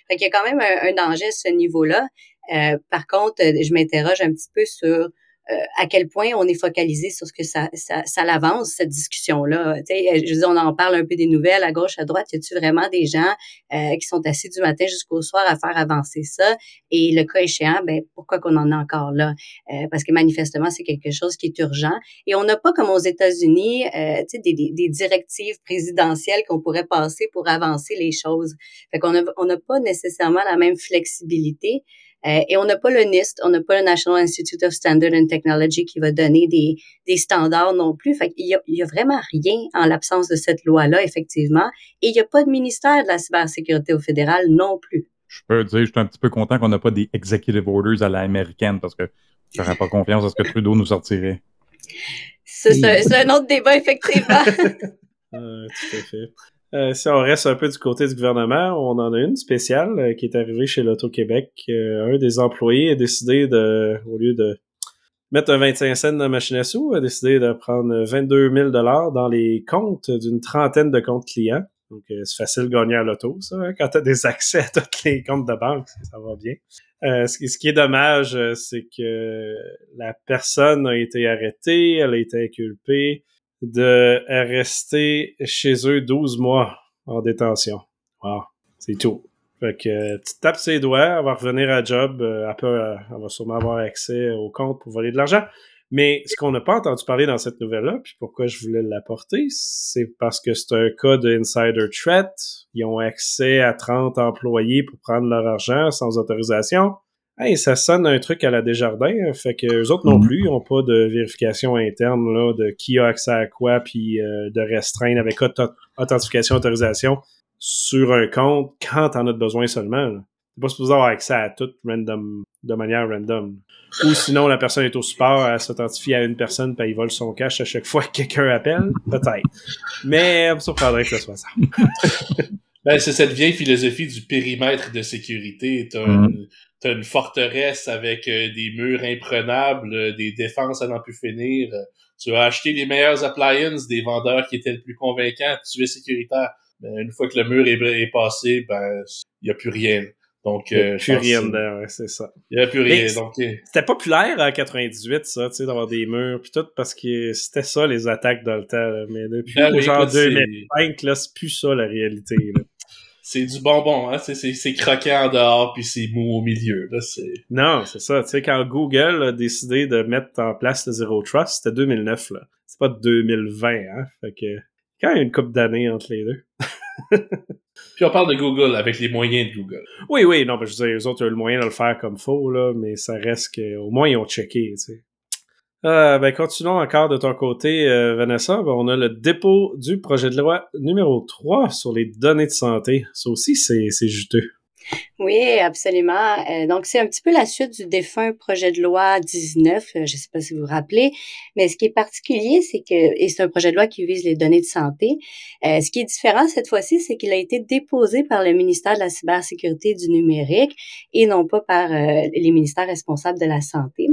Fait qu'il y a quand même un, danger à ce niveau-là. Euh, par contre, je m'interroge un petit peu sur euh, à quel point on est focalisé sur ce que ça, ça, ça l'avance, cette discussion-là. Sais, je veux dire, on en parle un peu des nouvelles à gauche, à droite. Y a-tu vraiment des gens euh, qui sont assis du matin jusqu'au soir à faire avancer ça? Et le cas échéant, ben pourquoi qu'on en est encore là? Euh, parce que manifestement, c'est quelque chose qui est urgent. Et on n'a pas, comme aux États-Unis, euh, des, des, des, directives présidentielles qu'on pourrait passer pour avancer les choses. Fait qu'on n'a on pas nécessairement la même flexibilité. Euh, et on n'a pas le NIST, on n'a pas le National Institute of Standard and Technology qui va donner des, des standards non plus. Fait il y a, y a vraiment rien en l'absence de cette loi-là, effectivement. Et il n'y a pas de ministère de la cybersécurité au fédéral non plus. Je peux dire, je suis un petit peu content qu'on n'a pas des executive orders à l'américaine parce que je n'aurais pas confiance à ce que Trudeau nous sortirait. C'est un autre débat, effectivement. *laughs* euh, tout à fait. Euh, si on reste un peu du côté du gouvernement, on en a une spéciale euh, qui est arrivée chez l'Auto-Québec. Euh, un des employés a décidé de, au lieu de mettre un 25 cents dans la machine à sous, a décidé de prendre 22 000 dans les comptes d'une trentaine de comptes clients. Donc, c'est facile de gagner à l'auto, ça. Hein, quand tu as des *laughs* accès à tous les comptes de banque, ça va bien. ce, qui est dommage, c'est que la personne a été arrêtée, elle a été inculpée de rester chez eux 12 mois en détention. Wow, c'est tout. Fait que tu tapes ses doigts, elle va revenir à job, euh, elle, euh, elle va sûrement avoir accès au compte pour voler de l'argent. Mais ce qu'on n'a pas entendu parler dans cette nouvelle-là, puis pourquoi je voulais l'apporter, c'est parce que c'est un cas de insider threat. Ils ont accès à 30 employés pour prendre leur argent sans autorisation. Hey, ça sonne un truc à la Desjardins, hein, fait que les autres non mm. plus, ils n'ont pas de vérification interne là, de qui a accès à quoi, puis euh, de restreindre avec authentification, autorisation sur un compte quand t'en as besoin seulement. T'es pas supposé avoir accès à tout random, de manière random. Ou sinon, la personne est au support, elle s'authentifie à une personne, puis il vole son cash à chaque fois que quelqu'un appelle. Peut-être. Mais, on me surprendrait que ce soit ça. *laughs* ben, c'est cette vieille philosophie du périmètre de sécurité. T'as mm t'as une forteresse avec euh, des murs imprenables, euh, des défenses à n'en plus finir. Euh, tu as acheté les meilleures appliances des vendeurs qui étaient le plus convaincants, tu es sécuritaire. Mais une fois que le mur est, passé, ben il y a plus rien. Donc, il n'y a plus rien dedans, c'est ça. Il n'y a plus rien. Donc, c'était populaire en 98, ça, tu sais, d'avoir des murs puis tout, parce que c'était ça les attaques dans le temps. Mais depuis ben, genre 2005, là, c'est plus ça la réalité. Là c'est du bonbon, hein? C'est croquant en dehors, puis c'est mou au milieu. Là, non, c'est ça. Tu sais, quand Google a décidé de mettre en place le Zero Trust, c'était 2009, là. C'est pas 2020, hein? Fait que quand il y a une couple d'années entre les deux. *laughs* puis on parle de Google avec les moyens de Google. Oui, oui, non, je veux dire, eux autres ont eu le moyen de le faire comme faux, là, mais ça reste qu'au moins ils ont checké, tu sais. Euh, ben, continuons encore de ton côté, euh, Vanessa. Ben, on a le dépôt du projet de loi numéro 3 sur les données de santé. Ça aussi, c'est juteux. Oui, absolument. Euh, donc, c'est un petit peu la suite du défunt projet de loi 19, je ne sais pas si vous vous rappelez, mais ce qui est particulier, c'est que, et c'est un projet de loi qui vise les données de santé, ce qui est différent cette fois-ci, c'est qu'il a été déposé par le ministère de la cybersécurité du numérique et non pas par les ministères responsables de la santé.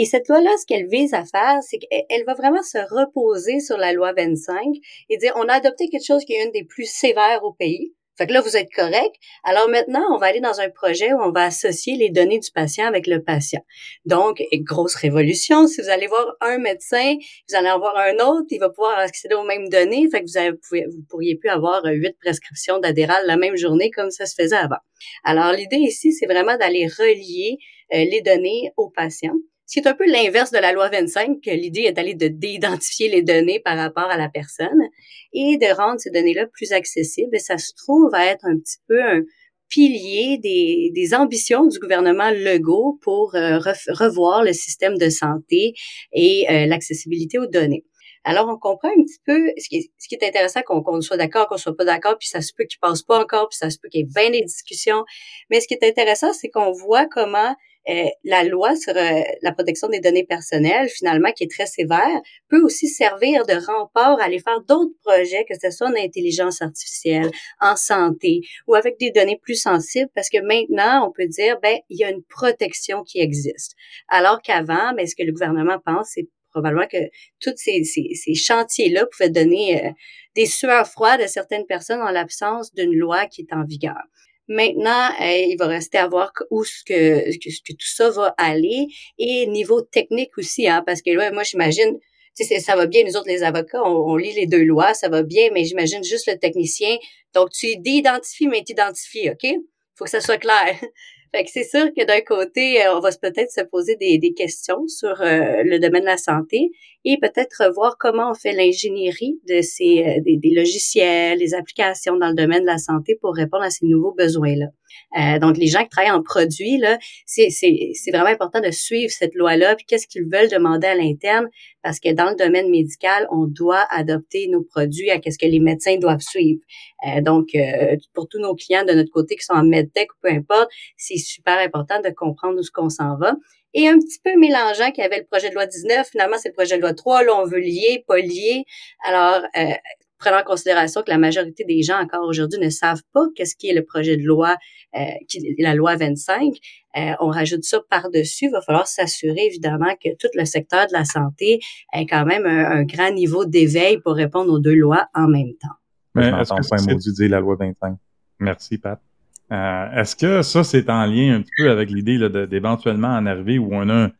Et cette loi-là, ce qu'elle vise à faire, c'est qu'elle va vraiment se reposer sur la loi 25 et dire, on a adopté quelque chose qui est une des plus sévères au pays. Fait que là, vous êtes correct. Alors maintenant, on va aller dans un projet où on va associer les données du patient avec le patient. Donc, grosse révolution. Si vous allez voir un médecin, vous allez en voir un autre, il va pouvoir accéder aux mêmes données. Fait que vous, pourriez plus avoir huit prescriptions d'adéral la même journée comme ça se faisait avant. Alors, l'idée ici, c'est vraiment d'aller relier euh, les données aux patients c'est un peu l'inverse de la loi 25, que l'idée est d'aller de d'identifier les données par rapport à la personne et de rendre ces données-là plus accessibles. Et ça se trouve à être un petit peu un pilier des, ambitions du gouvernement Legault pour euh, revoir le système de santé et euh, l'accessibilité aux données. Alors, on comprend un petit peu ce qui est, intéressant, qu'on soit d'accord, qu'on soit pas d'accord, puis ça se peut qu'il passe pas encore, puis ça se peut qu'il y ait bien des discussions. Mais ce qui est intéressant, c'est qu'on voit comment la loi sur euh, la protection des données personnelles, finalement, qui est très sévère, peut aussi servir de rempart à aller faire d'autres projets, que ce soit en intelligence artificielle, en santé ou avec des données plus sensibles, parce que maintenant, on peut dire, ben, il y a une protection qui existe. Alors qu'avant, ben, ce que le gouvernement pense, c'est probablement que tous ces, ces, chantiers-là pouvaient donner euh, des sueurs froides à certaines personnes en l'absence d'une loi qui est en vigueur. Maintenant, euh, il va rester à voir où ce que, que, tout ça va aller et niveau technique aussi, hein, parce que là, moi, j'imagine, ça va bien, nous autres, les avocats, on, lit les deux lois, ça va bien, mais j'imagine juste le technicien. Donc, tu d'identifies, mais tu identifies, OK? Faut que ça soit clair. *laughs* Fait que c'est sûr que d'un côté, euh, on va peut-être se poser des, des questions sur euh, le domaine de la santé et peut-être voir comment on fait l'ingénierie de ces euh, des, logiciels, des applications dans le domaine de la santé pour répondre à ces nouveaux besoins-là. Donc, les gens qui travaillent en produit, là, c'est, c'est, c'est vraiment important de suivre cette loi-là, puis qu'est-ce qu'ils veulent demander à l'interne, parce que dans le domaine médical, on doit adopter nos produits à qu'est-ce que les médecins doivent suivre. Euh, donc, euh, pour tous nos clients de notre côté qui sont en medtech ou peu importe, c'est super important de comprendre où ce qu'on s'en va. Et un petit peu mélangeant qu'il y avait le projet de loi 19, finalement, c'est le projet de loi 3, là, on veut lier, pas lier. Alors, euh, prenant en considération que la majorité des gens encore aujourd'hui ne savent pas qu'est-ce qui est le projet de loi, euh, qui, la loi 25, euh, on rajoute ça par-dessus. Il va falloir s'assurer évidemment que tout le secteur de la santé ait quand même un, grand niveau d'éveil pour répondre aux deux lois en même temps. Mais est-ce que c'est maudit dire la loi 25? Merci, Pat. Euh, est-ce que ça, c'est en lien un petit peu avec l'idée d'éventuellement en arriver où on a un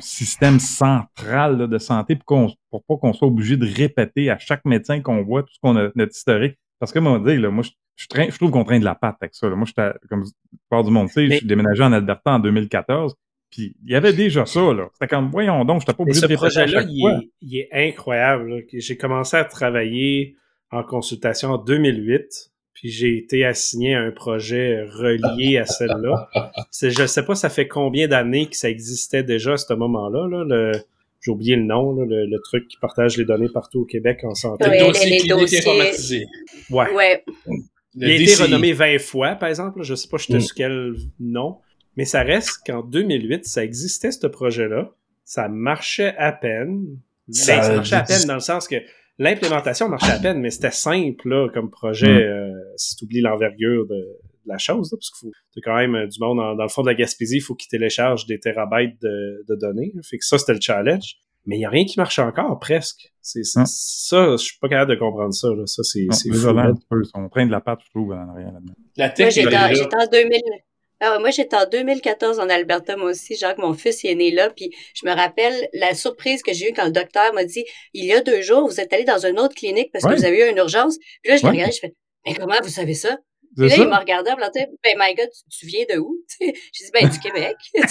système central de santé pour, pour pas qu'on soit obligé de répéter à chaque médecin qu'on voit tout ce qu'on a notre historique. Parce que moi, dire, là, moi, je, je, trouve qu'on traîne de la patte avec ça. Là. Moi, j'étais, comme part du monde, tu sais, je suis déménagé en Alberta en 2014. Puis il y avait déjà ça, là. C'était comme, voyons donc, je n'étais pas obligé de répéter projet -là, il Est, il est incroyable. J'ai commencé à travailler en consultation en 2008 puis j'ai été assigné à un projet relié à celle-là. *laughs* Je sais pas, ça fait combien d'années que ça existait déjà à ce moment-là. Là, j'ai oublié le nom, le, truc qui partage les données partout au Québec en santé. le dossier clinique informatisé. Ouais. ouais. Il a été renommé 20 fois, par exemple. Je sais pas je mm. sur quel nom. Mais ça reste qu'en 2008, ça existait, ce projet-là. Ça marchait à peine. Ça, ben, ça marchait à peine dans le sens que L'implémentation marchait à peine, mais c'était simple là, comme projet, mm. euh, si tu oublies l'envergure de, la chose, parce qu'il faut as quand même euh, du monde dans, le fond de la Gaspésie, il faut qu'il télécharge des terabytes de, données. Fait que ça, c'était le challenge. Mais il n'y a rien qui marche encore, presque. C'est. Ça, je suis pas capable de comprendre ça. Là. Ça, c'est, c'est On prend de la patte, je trouve, en rien là-dedans. La technique, j'étais en 2000. Ah, moi, j'étais en 2014 en Alberta, moi aussi. Jacques, mon fils, il est né là. Puis je me rappelle la surprise que j'ai eue quand le docteur m'a dit il y a deux jours, vous êtes allé dans une autre clinique parce que vous avez eu une urgence. Puis là, je me regardais, je fais Mais comment vous savez ça? Puis là, il m'a regardé en planté, ben, my God, tu, viens de où? *laughs* J'ai dit, ben, du Québec. *laughs*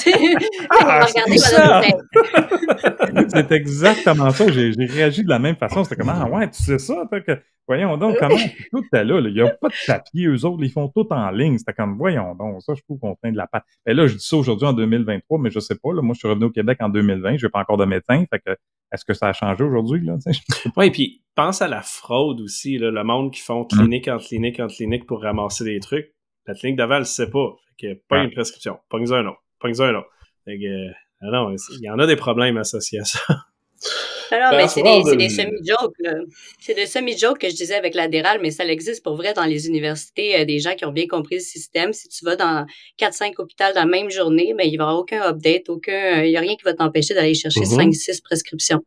ah, *laughs* c'est exactement ça. J'ai réagi de la même façon. C'était comme, ah, ouais, tu sais ça? Que, voyons donc, comment *laughs* tout est là, Il n'y a pas de papier, eux autres, ils font tout en ligne. C'était comme, voyons donc, ça, je trouve qu'on train de la patte. Et là, je dis ça aujourd'hui en 2023, mais je sais pas, là. Moi, je suis revenu au Québec en 2020. Je n'ai pas encore de médecin. Fait que, est-ce que ça a changé aujourd'hui, là? *laughs* Oui, puis pense à la fraude aussi, là, le monde qui font clinique en clinique en clinique pour ramasser des trucs. La clinique d'avant, elle ne sait pas. Fait que pas une prescription. Pas un autre. Pas un autre. Fait que, euh, non, il y en a des problèmes associés à ça. *laughs* Mais c'est des, des semi-jokes. C'est des semi-jokes que je disais avec l'adéral, mais ça existe pour vrai dans les universités. Euh, des gens qui ont bien compris le système. Si tu vas dans 4-5 hôpitaux dans la même journée, ben, il n'y aura aucun update, aucun, il n'y a rien qui va t'empêcher d'aller chercher 5-6 mm-hmm. prescriptions.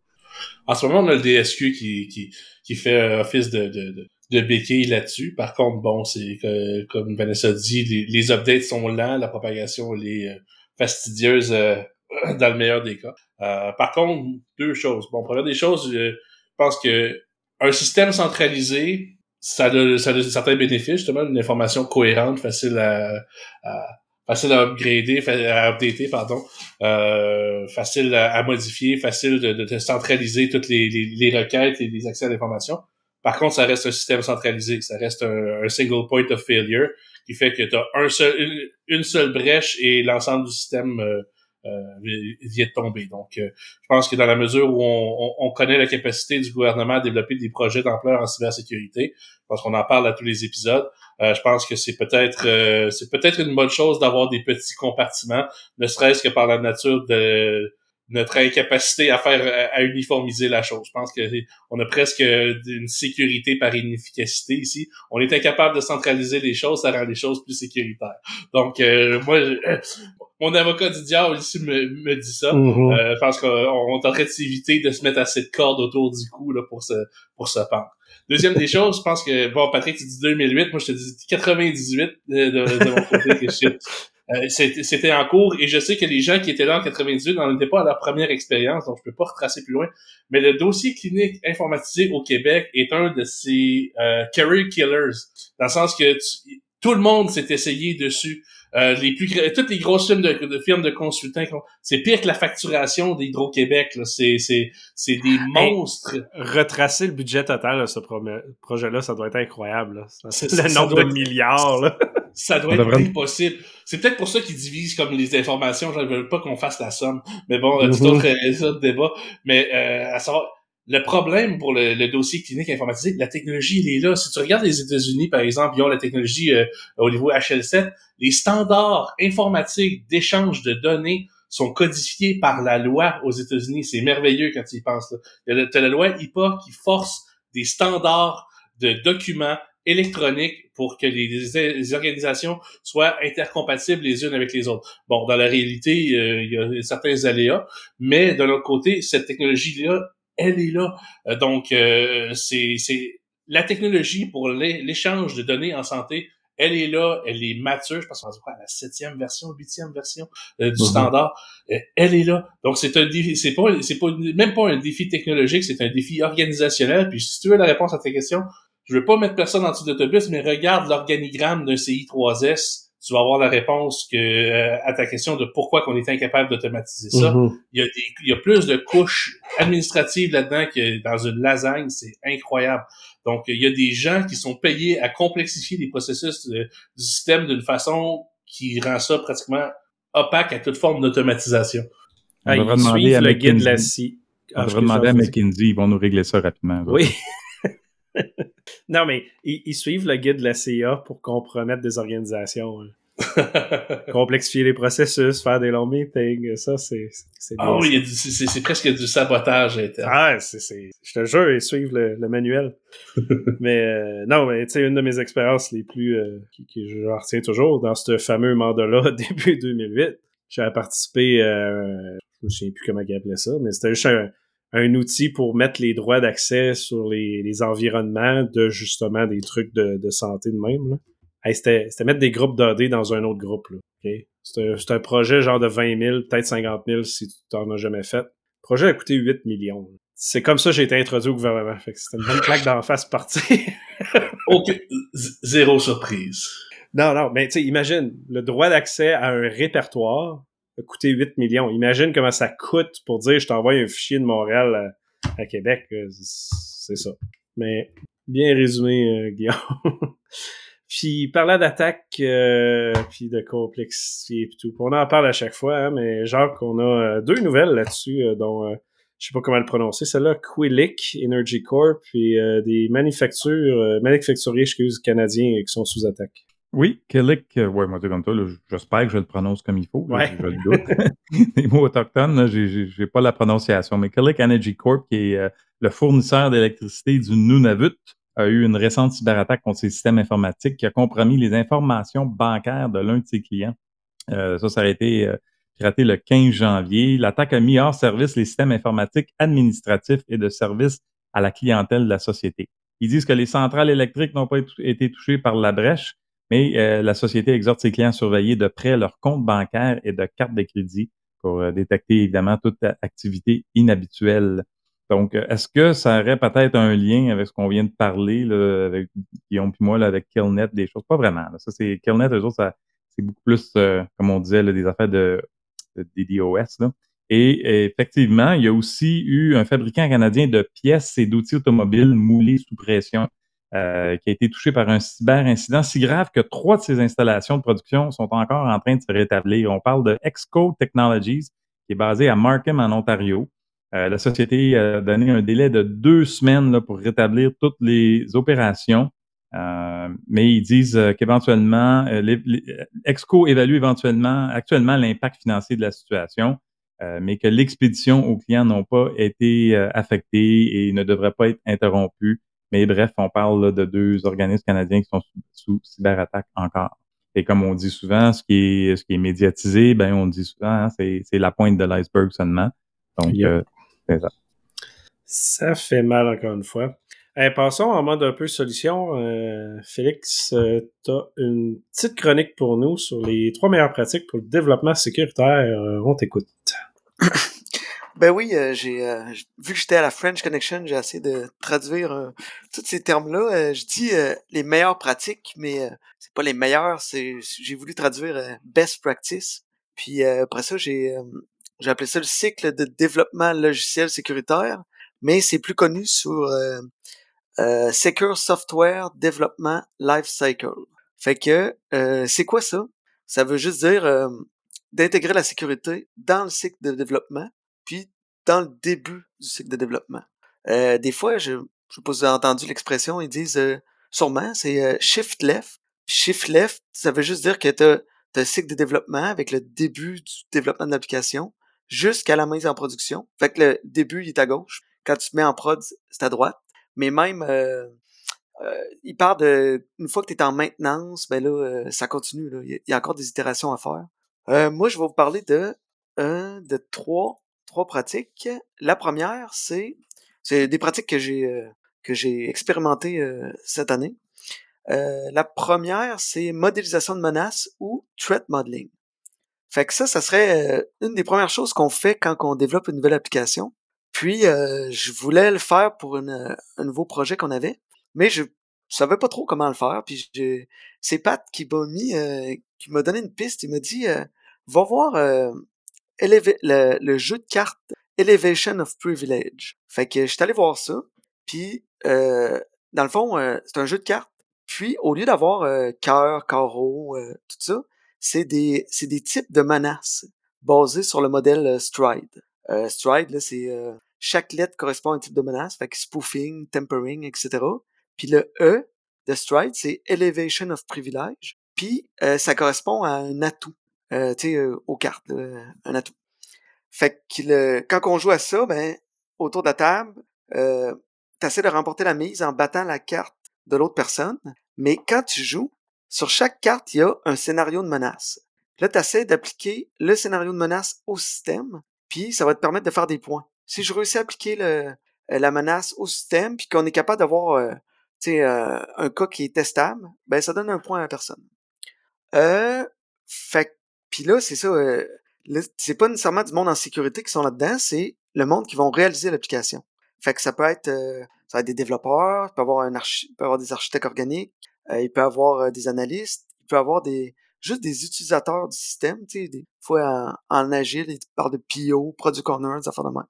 En ce moment, on a le DSQ qui, qui, qui fait euh, office de, de, de, béquille là-dessus. Par contre, bon, c'est comme Vanessa dit, les, les, updates sont lents, la propagation est euh, fastidieuse *clears throat* dans le meilleur des cas. Euh, par contre, deux choses. Bon, première des choses, je pense que un système centralisé, ça a, ça certains bénéfices, justement, une information cohérente, facile à, facile à upgrader, à updater, pardon, euh, facile à, modifier, facile de, centraliser toutes les, les, requêtes et les accès à l'information. Par contre, ça reste un système centralisé, ça reste un, single point of failure qui fait que tu as un une, seule brèche et l'ensemble du système euh, vient de tomber. Donc, euh, je pense que dans la mesure où on, on, connaît la capacité du gouvernement à développer des projets d'ampleur en cybersécurité, parce qu'on en parle à tous les épisodes, euh, je pense que c'est peut-être euh, c'est peut-être une bonne chose d'avoir des petits compartiments, ne serait-ce que par la nature de notre incapacité à faire à uniformiser la chose. Je pense que on a presque une sécurité par inefficacité ici. On est incapable de centraliser les choses, ça rend les choses plus sécuritaires. Donc euh, moi, mon avocat du diable ici me, me dit ça. Mm-hmm. euh, je pense qu'on est en train de s'éviter de se mettre assez de cordes autour du cou là, pour se pour se pendre. Deuxième des choses, je pense que, bon, Patrick, tu dis 2008, moi je te dis 98 de, de, mon côté que *laughs* euh, c'était en cours et je sais que les gens qui étaient là en 98 n'en étaient pas à leur première expérience, donc je peux pas retracer plus loin. Mais le dossier clinique informatisé au Québec est un de ces euh, career killers, dans le sens que tout le monde s'est essayé dessus. Euh, les plus toutes les grosses firmes de, de firmes de consultants, c'est pire que la facturation d'Hydro-Québec. C'est c'est c'est des monstres. retracer le budget total de ce projet-là, ça doit être incroyable. C'est le nombre de milliards. Là. Ça doit être impossible. C'est peut-être pour ça qu'ils divisent comme les informations. Je ne veux pas qu'on fasse la somme. Mais bon, mm -hmm. tout autre, débat. Mais euh, à savoir, le problème pour le, dossier clinique informatisé, la technologie, il est là. Si tu regardes les États-Unis, par exemple, ils ont la technologie euh, au niveau HL7. Les standards informatiques d'échange de données sont codifiés par la loi aux États-Unis. C'est merveilleux quand tu y penses. Tu as la loi IPA qui force des standards de documents électroniques pour que les, organisations soient intercompatibles les unes avec les autres. Bon, dans la réalité, euh, il y a certains aléas, mais de l'autre côté, cette technologie-là elle est là. Euh, donc, euh, c'est la technologie pour l'échange de données en santé. Elle est là, elle est mature. Je pense qu'on à la septième version, huitième version euh, du mhm. standard. elle est là. Donc, c'est un défi. C'est pas, c'est pas même pas un défi technologique, c'est un défi organisationnel. Puis, si tu veux la réponse à ta question, je veux pas mettre personne en dessous d'autobus, mais regarde l'organigramme d'un CI3S tu vas avoir la réponse que euh, à ta question de pourquoi qu'on est incapable d'automatiser ça. Mm-hmm. Il, y a des, il y a plus de couches administratives là-dedans que dans une lasagne, c'est incroyable. Donc, il y a des gens qui sont payés à complexifier les processus du système d'une façon qui rend ça pratiquement opaque à toute forme d'automatisation. Ah, demander à le guide de la scie. on ah, devrait demander à McKinsey, ils vont nous régler ça rapidement. Oui. *laughs* non, mais ils, suivent le guide de la CIA pour compromettre des organisations. Hein. *laughs* Complexifier les processus, faire des longs meetings, ça, c'est. Ah oui, c'est presque du sabotage interne. Ah, c'est. Je te jure, ils suivent le, manuel. *laughs* mais euh, non, mais tu sais, une de mes expériences les plus. Euh, qui, je retiens toujours, dans ce fameux mandat-là, début 2008, j'avais participé. Euh, je me souviens plus comment ils appelaient ça, mais c'était juste un un outil pour mettre les droits d'accès sur les, les, environnements de justement des trucs de, de santé de même. Hey, c'était, mettre des groupes d'AD dans un autre groupe. Là, okay? c'est, un, projet genre de 20 000, peut-être 50 000 si tu t'en as jamais fait. Le projet a coûté 8 millions. C'est comme ça que j'ai été introduit au gouvernement. Fait que c'était une bonne *laughs* claque d'en face partie. *laughs* ok, zéro surprise. Non, non, mais tu sais, imagine, le droit d'accès à un répertoire a coûté 8 millions. Imagine comment ça coûte pour dire je t'envoie un fichier de Montréal à, Québec. Euh, c'est ça. Mais bien résumé, euh, Guillaume. *laughs* puis parlant d'attaque, euh, puis de complexité et tout. On en parle à chaque fois, hein, mais genre qu'on a deux nouvelles là-dessus, dont je sais pas comment le prononcer, celle-là, Quillic Energy Corp et des manufactures, manufacturiers, excuse, canadiens qui sont sous attaque. Oui, Killick, euh, ouais, moi, comme toi, j'espère que je le prononce comme il faut. je, le doute. *laughs* Les mots autochtones, je n'ai pas la prononciation. Mais Killick Energy Corp, qui est euh, le fournisseur d'électricité du Nunavut, a eu une récente cyberattaque contre ses systèmes informatiques qui a compromis les informations bancaires de l'un de ses clients. Euh, ça, ça a été piraté le 15 janvier. L'attaque a mis hors service les systèmes informatiques administratifs et de services à la clientèle de la société. Ils disent que les centrales électriques n'ont pas été touchées par la brèche, mais euh, la société exhorte ses clients à surveiller de près leurs comptes bancaires et de cartes de crédit pour euh, détecter évidemment toute activité inhabituelle. Donc, euh, est-ce que ça aurait peut-être un lien avec ce qu'on vient de parler, là, avec Guillaume puis moi, là, avec Killnet, des choses? Pas vraiment. Ça, c'est Killnet, eux autres, ça, c'est beaucoup plus, comme on disait, des affaires de, de DDoS. Là. Et effectivement, il y a aussi eu un fabricant canadien de pièces et d'outils automobiles moulés sous pression euh, qui a été touché par un cyber-incident si grave que trois de ses installations de production sont encore en train de se rétablir. On parle de Excode Technologies, qui est basée à Markham, en Ontario. Euh, la société a donné un délai de deux semaines pour rétablir toutes les opérations. Euh, mais ils disent qu'éventuellement, Exco évalue éventuellement actuellement l'impact financier de la situation, mais que l'expédition aux clients n'ont pas été affectées et ne devrait pas être interrompue mais bref, on parle de deux organismes canadiens qui sont sous, cyberattaque encore. Et comme on dit souvent, ce qui est, ce qui est médiatisé, ben on dit souvent, hein, c'est, la pointe de l'iceberg seulement. Donc, euh, c'est ça. Ça fait mal encore une fois. passons en mode un peu solution. Euh, Félix, euh, tu as une petite chronique pour nous sur les trois meilleures pratiques pour le développement sécuritaire. On t'écoute. Ben oui, j'ai vu que j'étais à la French Connection, j'ai essayé de traduire tous ces termes-là. je dis les meilleures pratiques, mais c'est pas les meilleures. C'est j'ai voulu traduire best practice. Puis après ça, j'ai j'ai appelé ça le cycle de développement logiciel sécuritaire, mais c'est plus connu sur euh, Secure Software Development Life Cycle. Fait que euh, c'est quoi ça? Ça veut juste dire euh, d'intégrer la sécurité dans le cycle de développement, puis dans le début du cycle de développement. des fois, je ne sais pas si vous avez entendu l'expression, ils disent sûrement, c'est shift left. Shift left, ça veut juste dire que tu as, un cycle de développement avec le début du développement de l'application jusqu'à la mise en production. Fait que le début, il est à gauche. Quand tu te mets en prod, c'est à droite mais même euh, euh, il part de une fois que tu es en maintenance, ben là, euh, ça continue. Il y a encore des itérations à faire. Euh, moi, je vais vous parler de, de trois, trois pratiques. La première, c'est c'est des pratiques que j'ai que j'ai expérimentées cette année. la première, c'est modélisation de menaces ou threat modeling. Fait que ça, ça serait une des premières choses qu'on fait quand on développe une nouvelle application. Puis, euh, je voulais le faire pour une, un nouveau projet qu'on avait, mais je savais pas trop comment le faire. Puis, c'est Pat qui m'a mis, euh, qui m'a donné une piste. Il m'a dit, euh, va voir le, le, jeu de cartes Elevation of Privilege. Fait que je suis allé voir ça. Puis, dans le fond, c'est un jeu de cartes. Puis, au lieu d'avoir cœur, carreau, tout ça, c'est des, c'est des types de menaces basés sur le modèle Stride. Stride, là, c'est chaque lettre correspond à un type de menace, fait que spoofing, tempering, etc. Puis le E de Stride, c'est Elevation of Privilege. Puis euh, ça correspond à un atout, euh, euh, aux cartes, un atout. Fait que quand on joue à ça, ben, autour de la table, euh, tu de remporter la mise en battant la carte de l'autre personne. Mais quand tu joues, sur chaque carte, il y a un scénario de menace. Là, tu essaies d'appliquer le scénario de menace au système, puis ça va te permettre de faire des points si je réussis à appliquer euh, la menace au système, puis qu'on est capable d'avoir un cas qui est testable, ben ça donne un point à la personne. Euh, fait puis là, c'est ça, euh, c'est pas nécessairement du monde en sécurité qui sont là-dedans, c'est le monde qui vont réaliser l'application. Fait que ça peut être, ça va être des développeurs, il peut avoir un peut avoir des architectes organiques, il peut avoir des analystes, il peut avoir des juste des utilisateurs du système, tu sais, des fois en, en agile, ils parlent de PO, Product Owner, des affaires de même.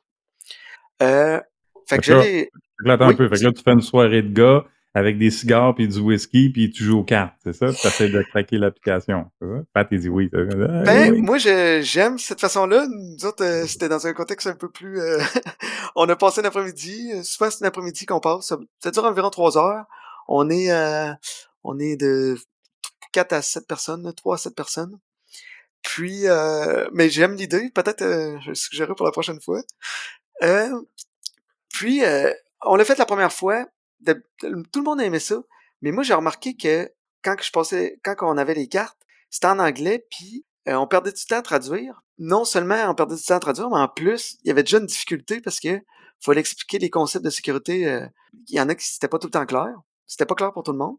Euh, fait, que, j'ai... Là, attends un peu. Fait que là, tu fais une soirée de gars avec des cigares puis du whisky puis tu joues aux cartes, c'est ça? Tu essaies de craquer l'application, c'est ça? Pat, dit oui. Ah, ben, moi, j'aime cette façon-là. Nous autres, euh, c'était dans un contexte un peu plus... Euh, *laughs* on a passé l'après-midi. Souvent, c'est l'après-midi qu'on passe. Ça, dure environ trois heures. On est, on est de 4 à 7 personnes, 3 à 7 personnes. Puis, mais j'aime l'idée. Peut-être, je le suggérerai pour la prochaine fois. Euh, puis, euh, on l'a fait la première fois. Tout le monde aimait ça. Mais moi, j'ai remarqué que quand je passais, quand on avait les cartes, c'était en anglais, puis euh, on perdait du temps à traduire. Non seulement on perdait du temps à traduire, mais en plus, il y avait déjà une difficulté parce que fallait expliquer les concepts de sécurité. il y en a qui c'était pas tout le temps clair. C'était pas clair pour tout le monde.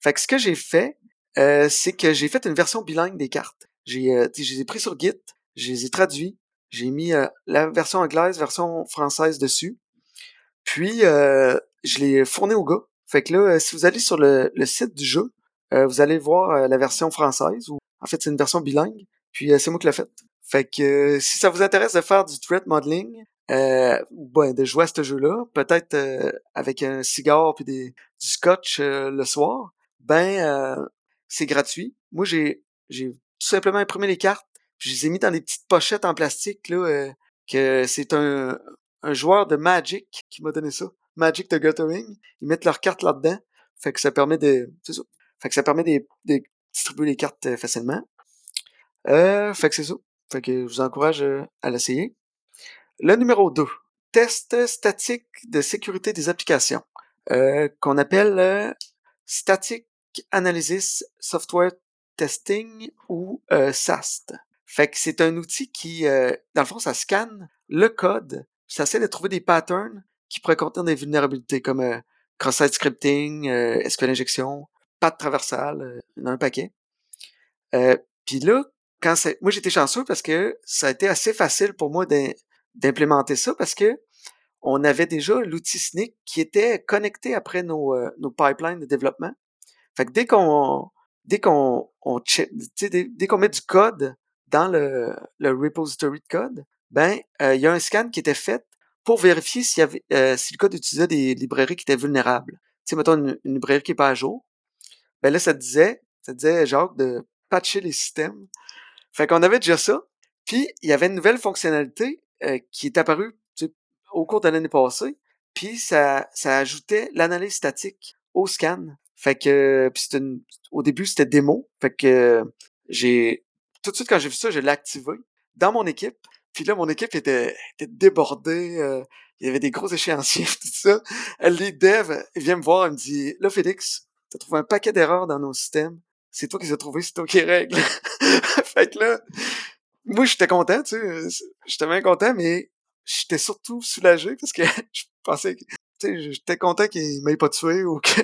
Fait que ce que j'ai fait, c'est que j'ai fait une version bilingue des cartes. J'ai, je les ai pris sur Git, je les ai traduits, j'ai mis euh, la version anglaise, version française dessus. Puis, euh, je l'ai fourni au gars. Fait que là, euh, si vous allez sur le, site du jeu, vous allez voir la version française. Ou, en fait, c'est une version bilingue. Puis, c'est moi qui l'ai faite. Fait que si ça vous intéresse de faire du threat modeling, ou ben, de jouer à ce jeu-là, peut-être avec un cigare puis des, du scotch le soir, ben c'est gratuit. Moi, j'ai j'ai tout simplement imprimé les cartes je les ai mis dans des petites pochettes en plastique, là, euh, que c'est un, un joueur de Magic qui m'a donné ça. Magic the Gathering. Ils mettent leurs cartes là-dedans. Fait que ça permet de. Fait que ça permet de, distribuer les cartes euh, facilement. Euh, fait que c'est ça. Fait que je vous encourage euh, à l'essayer. Le numéro 2. Test statique de sécurité des applications. Qu'on appelle Static Analysis Software Testing ou SAST. Fait que c'est un outil qui, dans le fond, ça scanne le code, ça essaie de trouver des patterns qui pourraient contenir des vulnérabilités, comme euh, cross-site scripting, SQL injection, pas de traversal, il un paquet. Puis là, quand c'est, moi j'étais chanceux parce que ça a été assez facile pour moi d'implémenter ça parce que on avait déjà l'outil SNIC qui était connecté après nos, pipelines de développement. Fait que dès qu'on dès qu'on on dès, dès qu'on met du code dans le, le repository de code, ben il y a un scan qui était fait pour vérifier s'il y avait, euh, si le code utilisait des librairies qui étaient vulnérables. Tu sais, mettons une, librairie qui n'est pas à jour. Ben là, ça disait, ça disait, genre, de patcher les systèmes. Fait qu'on avait déjà ça. Puis, il y avait une nouvelle fonctionnalité euh, qui est apparue au cours de l'année passée. Puis, ça, ça ajoutait l'analyse statique au scan. Fait que, puis une, au début, c'était démo. Fait que j'ai, tout de suite, quand j'ai vu ça, je l'ai activé dans mon équipe. Puis là, mon équipe était, était débordée. Euh, il y avait des gros échéanciers, *laughs* tout ça. Les devs, il vient me voir, il me dit Là, Félix, t'as trouvé un paquet d'erreurs dans nos systèmes. C'est toi qui les as trouvés, c'est toi qui règle. *laughs* fait que là, moi, j'étais content, tu sais. J'étais bien content, mais j'étais surtout soulagé parce que *laughs* je pensais que, tu sais, j'étais content qu'il m'ait pas tué ou que,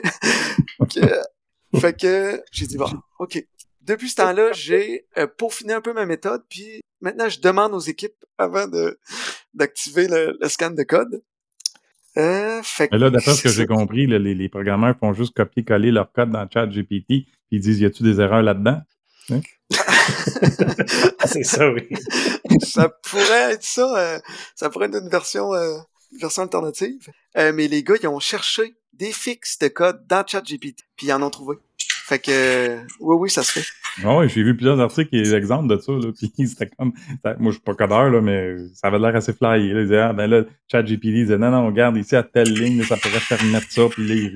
que fait que j'ai dit bon, ok, depuis ce temps-là, j'ai euh, peaufiné un peu ma méthode, puis maintenant, je demande aux équipes avant de d'activer le, scan de code. Euh, fait là, d'après ce que j'ai compris, les, les, programmeurs font juste copier-coller leur code dans le chat GPT, puis ils disent, y a-tu des erreurs là-dedans? Hein? *laughs* c'est ça, oui. ça pourrait être ça. Euh, ça pourrait être une version, euh, version alternative. Euh, mais les gars, ils ont cherché des fixes de code dans ChatGPT, puis ils en ont trouvé. Fait que, oui, oui, ça se fait. Ah oui, j'ai vu plusieurs articles et des exemples de ça, là, *laughs* puis c'était comme, moi je suis pas codeur, là, mais ça avait l'air assez fly. Là, ils disaient, ah, ben là, ChatGPT disait, non, non, regarde, ici, à telle ligne, ça pourrait permettre ça, puis là,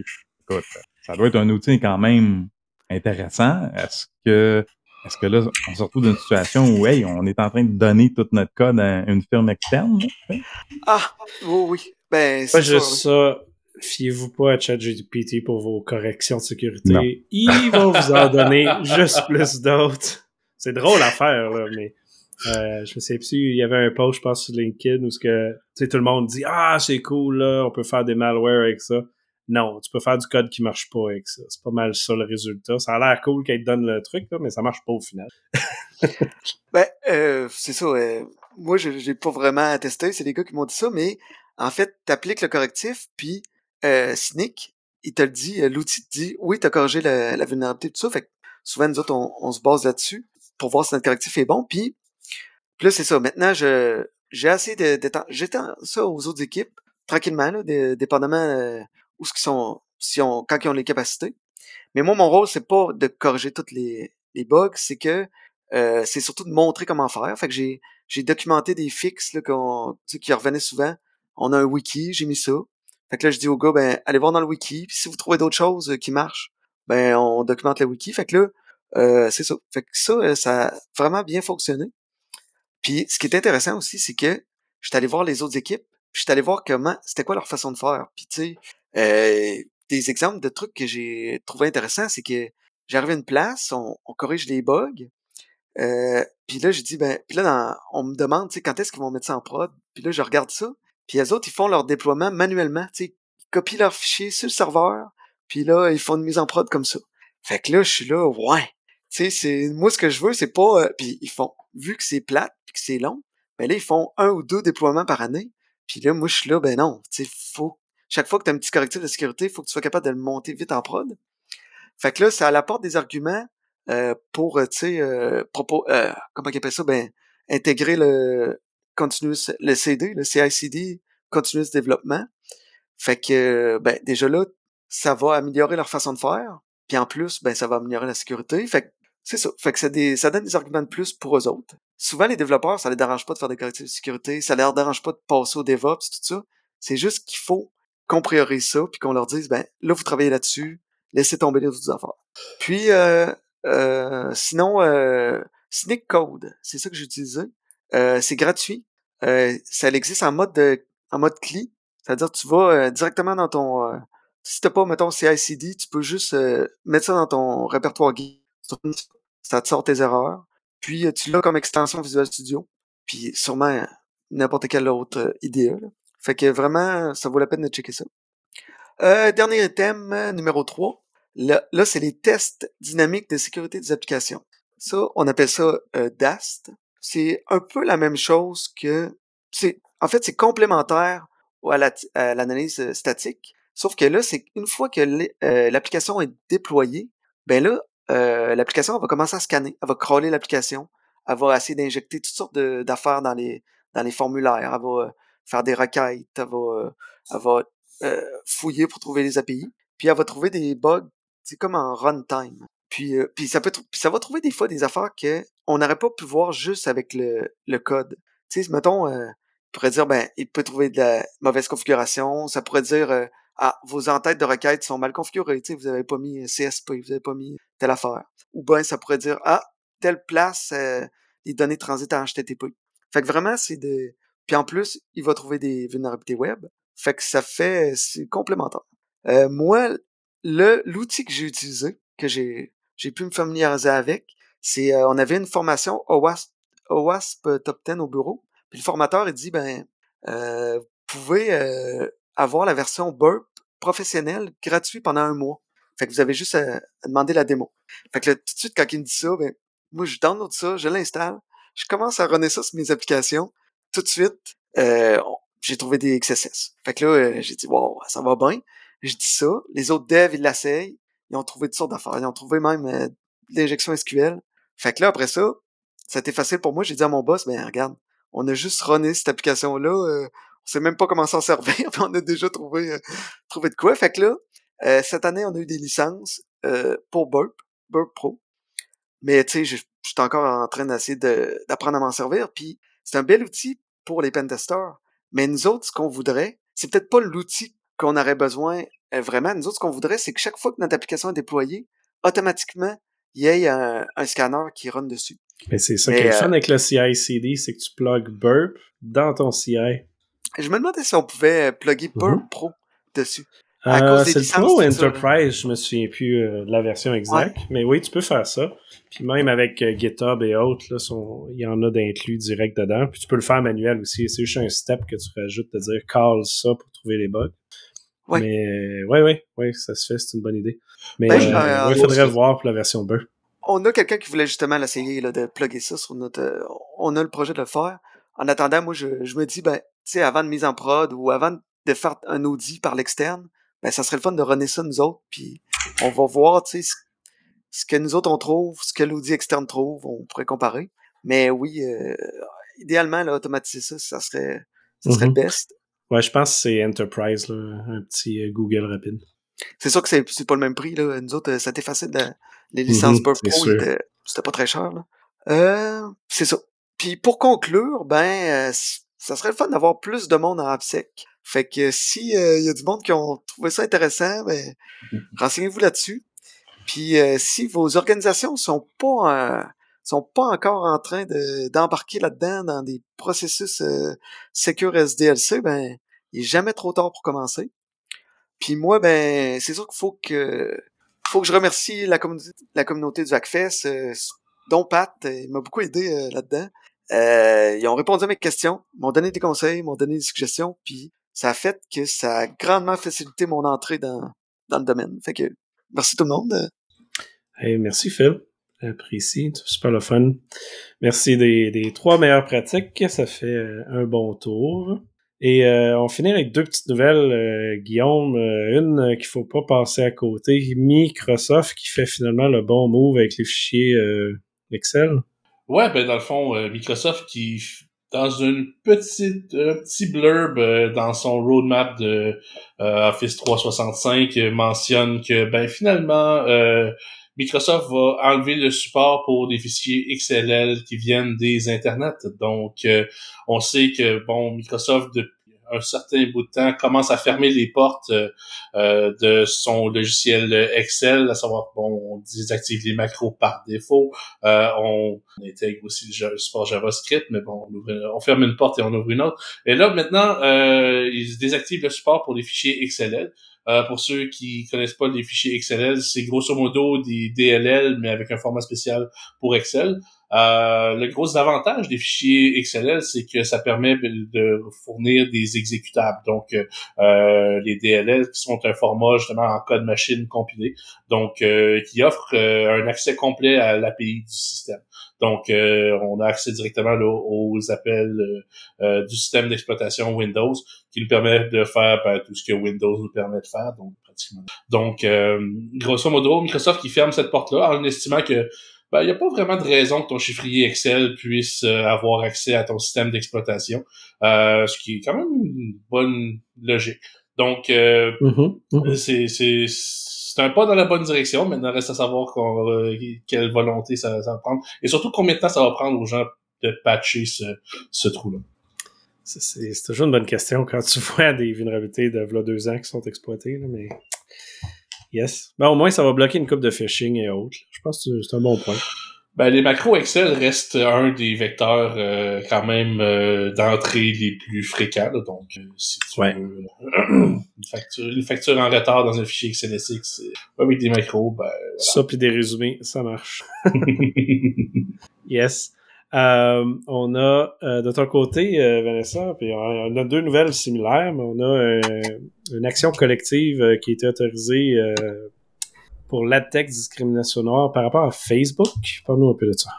écoute, ça doit être un outil quand même intéressant. Est-ce que, est-ce que là, on se retrouve dans une situation où, hey, on est en train de donner tout notre code à une firme externe? Ah, oui, oui. Ben, c'est juste ça fiez-vous pas à ChatGPT pour vos corrections de sécurité. Ils vont vous en donner *laughs* juste plus d'autres. C'est drôle à faire, là, mais euh, je me sais plus, il y avait un post, je pense, sur LinkedIn où ce que, tout le monde dit Ah, c'est cool, là, on peut faire des malwares avec ça. Non, tu peux faire du code qui marche pas avec ça. C'est pas mal ça le résultat. Ça a l'air cool qu'elle te donne le truc, là, mais ça marche pas au final. *laughs* ben, euh, c'est ça. Euh, moi, j'ai pas vraiment testé, c'est les gars qui m'ont dit ça, mais en fait, tu appliques le correctif, puis euh, Cynic, il te le dit, euh, l'outil te dit, oui, tu as corrigé la, vulnérabilité, tout ça. Fait que souvent, nous autres, on, se base là-dessus pour voir si notre correctif est bon. Puis, là, c'est ça. Maintenant, je, j'ai assez de, de J'étends ça aux autres équipes, tranquillement, là, dépendamment euh, où ce qu'ils sont, si on, quand ils ont les capacités. Mais moi, mon rôle, c'est pas de corriger toutes les, les bugs, c'est que euh, c'est surtout de montrer comment faire. Fait que j'ai, j'ai documenté des fixes là, qu'on, qui revenaient souvent. On a un wiki, j'ai mis ça. Fait que là, je dis au gars, ben, allez voir dans le wiki, puis si vous trouvez d'autres choses euh, qui marchent, ben, on documente le wiki. Fait que là, euh, c'est ça. Fait que ça, euh, ça a vraiment bien fonctionné. Puis, ce qui est intéressant aussi, c'est que je suis allé voir les autres équipes, puis je suis allé voir comment, c'était quoi leur façon de faire. Puis, tu sais, des exemples de trucs que j'ai trouvé intéressants, c'est que j'arrive à une place, on, corrige les bugs, puis là, je dis, ben, puis là, on me demande, tu sais, quand est-ce qu'ils vont mettre ça en prod? Puis là, je regarde ça, puis les autres, ils font leur déploiement manuellement. Tu sais, ils copient leurs fichiers sur le serveur, puis là, ils font une mise en prod comme ça. Fait que là, je suis là, ouais. Tu sais, c'est moi ce que je veux, c'est pas. Euh, puis ils font, vu que c'est plate, puis que c'est long, ben là, ils font un ou deux déploiements par année. Puis là, moi, je suis là, ben non. Tu sais, faut. Chaque fois que tu as un petit correctif de sécurité, il faut que tu sois capable de le monter vite en prod. Fait que là, ça apporte des arguments euh, pour, euh, tu sais, euh, propos, comment on appelle ça, ben, intégrer le, continuous, le CD, le CICD, continuous développement. Fait que, ben, déjà là, ça va améliorer leur façon de faire. Puis en plus, ben, ça va améliorer la sécurité. Fait que, c'est ça. Fait que ça, donne des arguments de plus pour eux autres. Souvent, les développeurs, ça les dérange pas de faire des correctifs de sécurité. Ça leur dérange pas de passer au DevOps, tout ça. C'est juste qu'il faut qu'on priorise ça, puis qu'on leur dise, ben, là, vous travaillez là-dessus, laissez tomber les autres affaires. Puis, euh, euh, sinon, euh, Code, c'est ça que j'utilisais. Euh, c'est gratuit. Euh, ça existe en mode de, en mode CLI. C'est-à-dire tu vas euh, directement dans ton. Euh, si t'as pas, mettons, CICD, tu peux juste mettre ça dans ton répertoire guide. Ça te sort tes erreurs. Puis tu l'as comme extension Visual Studio. Puis sûrement n'importe quelle autre idée. Fait que vraiment, ça vaut la peine de checker ça. Euh, dernier thème, numéro 3. Là, là c'est les tests dynamiques de sécurité des applications. Ça, on appelle ça euh, DAST. C'est un peu la même chose que... c'est En fait, c'est complémentaire à l'analyse statique. Sauf que là, c'est une fois que l'application est déployée, ben là, l'application va commencer à scanner, elle va crawler l'application, elle va essayer d'injecter toutes sortes d'affaires dans les, dans les formulaires, elle va faire des requêtes, elle va, elle va fouiller pour trouver les API, puis elle va trouver des bugs, c'est comme en runtime. Puis, puis, ça peut ça va trouver des fois des affaires que on n'aurait pas pu voir juste avec le, le code. Tu sais, mettons, euh, pourrait dire, ben, il peut trouver de la mauvaise configuration. Ça pourrait dire, ah, vos entêtes de requête sont mal configurées, tu sais, vous n'avez pas mis CSP, vous n'avez pas mis telle affaire. Ou bien ça pourrait dire, ah, telle place, euh, les données transitent en HTTP. Fait que vraiment, c'est de... Puis en plus, il va trouver des vulnérabilités web. Fait que ça fait... C'est complémentaire. Euh, moi, l'outil que j'ai utilisé, que j'ai j'ai pu me familiariser avec, c'est... Euh, on avait une formation OWASP, OWASP Top 10 au bureau. Puis le formateur, il dit, ben, euh, vous pouvez avoir la version Burp professionnelle gratuit pendant un mois. Fait que vous avez juste à, demander la démo. Fait que là, tout de suite, quand il me dit ça, ben, moi, je download ça, je l'installe, je commence à runner ça sur mes applications. Tout de suite, euh, j'ai trouvé des XSS. Fait que là, euh, j'ai dit, wow, ça va bien. Je dis ça. Les autres devs, ils l'essayent. Ils ont trouvé toutes sortes d'affaires. Ils ont trouvé même euh, l'injection SQL. Fait que là, après ça, ça a été facile pour moi. J'ai dit à mon boss, ben regarde, on a juste runné cette application-là. Euh, on sait même pas comment s'en *laughs* servir, puis on a déjà trouvé, euh, trouvé de quoi. Fait que là, euh, cette année, on a eu des licences euh, pour Burp, Burp Pro. Mais tu sais, je, suis encore en train d'essayer d'apprendre à m'en servir. Puis c'est un bel outil pour les pentesters. Mais nous autres, ce qu'on voudrait, c'est peut-être pas l'outil qu'on aurait besoin vraiment. Nous autres, ce qu'on voudrait, c'est que chaque fois que notre application est déployée, automatiquement, il y ait un, scanner qui run dessus. Mais c'est ça qui est fun avec le CI/CD, c'est que tu plugs Burp dans ton CI. Je me demandais si on pouvait plugger Burp mm-hmm. Pro dessus. Euh, c'est le Pro Enterprise, je me souviens plus euh, de la version exacte. Mais oui, tu peux faire ça. Puis même avec euh, GitHub et autres, là, il y en a d'inclus direct dedans. Puis tu peux le faire manuel aussi. C'est juste un step que tu rajoutes de dire call ça pour trouver les bugs. Ouais. Mais oui, oui, oui, ça se fait, c'est une bonne idée. Mais ben, il faudrait le voir pour la version Burp. On a quelqu'un qui voulait justement l'essayer de plugger ça sur notre. on a le projet de le faire. En attendant, moi, je, je me dis, ben, tu sais, avant de mise en prod ou avant de faire un audit par l'externe, ben, ça serait le fun de runner ça nous autres, puis on va voir, tu sais, ce que nous autres on trouve, ce que l'audit externe trouve, on pourrait comparer. Mais oui, euh, idéalement, là, automatiser ça, ça serait, ça serait le mm-hmm. best. Ouais, je pense que c'est Enterprise, là, un petit euh, Google rapide. C'est sûr que c'est, pas le même prix, là. Nous autres, euh, ça facile. De, les licences mm Pro, c'était pas très cher, là. Euh, c'est ça. Puis pour conclure, ben, ça serait le fun d'avoir plus de monde en AppSec. Fait que si euh, il y a du monde qui ont trouvé ça intéressant, ben, *laughs* renseignez-vous là-dessus. Puis euh, si vos organisations sont pas euh, sont pas encore en train d'embarquer là-dedans dans des processus euh, Secure SDLC, ben il est jamais trop tard pour commencer. Puis moi, ben c'est sûr qu'il faut que faut que je remercie la communauté la communauté du Hackfest, dont Pat, il m'a beaucoup aidé là-dedans. ils ont répondu à mes questions, m'ont donné des conseils, m'ont donné des suggestions, puis ça a fait que ça a grandement facilité mon entrée dans, dans le domaine. Fait que merci tout le monde. Hey, merci Phil. Apprécie, super le fun. Merci des, des, trois meilleures pratiques. Ça fait euh, un bon tour. Et euh, on finit avec deux petites nouvelles, euh, Guillaume. une qu'il faut pas passer à côté. Microsoft qui fait finalement le bon move avec les fichiers Excel. Ouais, ben dans le fond, Microsoft qui dans une petite un petit blurb euh, dans son roadmap de euh, Office 365 euh, mentionne que ben finalement Microsoft va enlever le support pour des fichiers XLL qui viennent des internets. Donc on sait que bon Microsoft depuis un certain bout de temps, commence à fermer les portes euh, euh, de son logiciel Excel, à savoir, bon, on désactive les macros par défaut, euh, on intègre aussi le support JavaScript, mais bon, on, ferme une porte et on ouvre une autre. Et là, maintenant, ils désactivent le support pour les fichiers XLL. pour ceux qui connaissent pas les fichiers XLL, c'est grosso modo des DLL, mais avec un format spécial pour Excel. Euh, le gros avantage des fichiers XLL, c'est que ça permet de fournir des exécutables, donc euh, les DLL qui sont un format justement en code machine compilé, donc euh, qui offre euh, un accès complet à l'API du système. Donc, on a accès directement aux appels du système d'exploitation Windows, qui nous permet de faire ben, tout ce que Windows nous permet de faire, donc pratiquement. Donc, grosso modo, Microsoft qui ferme cette porte-là en estimant que il ben, n'y a pas vraiment de raison que ton chiffrier Excel puisse euh, avoir accès à ton système d'exploitation, euh, ce qui est quand même une bonne logique. Donc, euh, mm-hmm. c'est un pas dans la bonne direction, mais il reste à savoir quelle volonté ça, va prendre. Et surtout, combien de temps ça va prendre aux gens de patcher ce, ce trou-là. C'est toujours une bonne question quand tu *laughs* vois des vulnérabilités de là, deux ans qui sont exploitées, mais Yes. Ben, au moins, ça va bloquer une coupe de phishing et autres. Je pense que c'est un bon point. Ben, les macros Excel restent un des vecteurs euh, quand même euh, d'entrée les plus fréquents. donc, euh, si tu veux *clears throat* une, facture, une, facture, en retard dans un fichier XLSX avec des macros, ben Ça puis des résumés, ça marche. *laughs* *laughs* yes. On a de ton côté, Vanessa, puis on a deux nouvelles similaires, mais on a une action collective qui a été autorisée pour discrimination noire par rapport à Facebook? Parle-nous un peu de ça.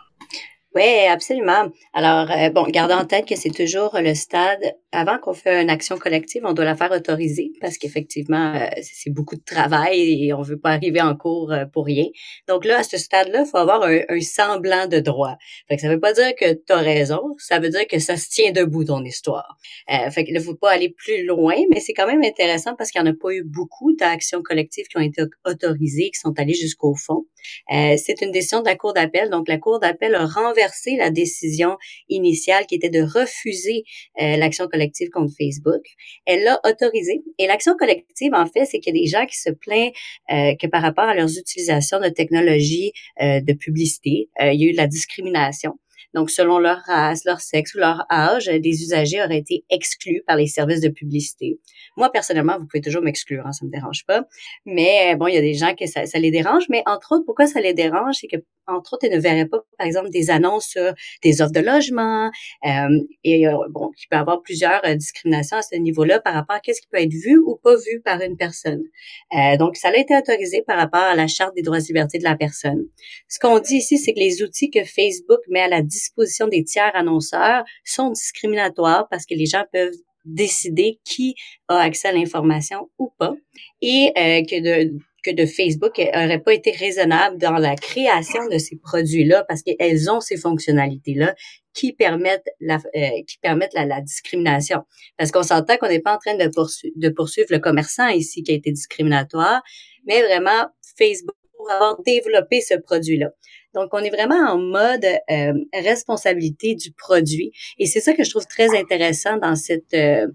Oui, absolument. Alors, euh, bon, gardez en tête que c'est toujours le stade, avant qu'on fait une action collective, on doit la faire autoriser parce qu'effectivement, euh, c'est beaucoup de travail et on veut pas arriver en cours euh, pour rien. Donc là, à ce stade-là, il faut avoir un, semblant de droit. Fait que ça veut pas dire que tu as raison, ça veut dire que ça se tient debout, ton histoire. Euh, fait qu'il ne faut pas aller plus loin, mais c'est quand même intéressant parce qu'il n'y en a pas eu beaucoup d'actions collectives qui ont été autorisées, qui sont allées jusqu'au fond. c'est une décision de la Cour d'appel. Donc, la Cour d'appel a renversé la décision initiale qui était de refuser euh, l'action collective contre Facebook. Elle l'a autorisée. Et l'action collective, en fait, c'est qu'il y a des gens qui se plaignent euh, que par rapport à leurs utilisations de technologies euh, de publicité, il y a eu de la discrimination. Donc, selon leur race, leur sexe ou leur âge, des usagers auraient été exclus par les services de publicité. Moi, personnellement, vous pouvez toujours m'exclure, hein, ça me dérange pas. Mais bon, il y a des gens que ça, ça les dérange. Mais entre autres, pourquoi ça les dérange, c'est que entre autres, ils ne verraient pas, par exemple, des annonces sur des offres de logement. Euh, et euh, bon, il peut y avoir plusieurs euh, discriminations à ce niveau-là par rapport à qu'est-ce qui peut être vu ou pas vu par une personne. Euh, donc, ça a été autorisé par rapport à la charte des droits et libertés de la personne. Ce qu'on dit ici, c'est que les outils que Facebook met à la disposition des tiers annonceurs sont discriminatoires parce que les gens peuvent décider qui a accès à l'information ou pas et euh, que de que de Facebook n'aurait pas été raisonnable dans la création de ces produits-là parce qu'elles ont ces fonctionnalités-là qui permettent la euh, qui permettent la, discrimination. Parce qu'on s'entend qu'on n'est pas en train de poursuivre le commerçant ici qui a été discriminatoire, mais vraiment Facebook pour avoir développé ce produit-là. Donc, on est vraiment en mode euh, responsabilité du produit. Et c'est ça que je trouve très intéressant dans cette euh,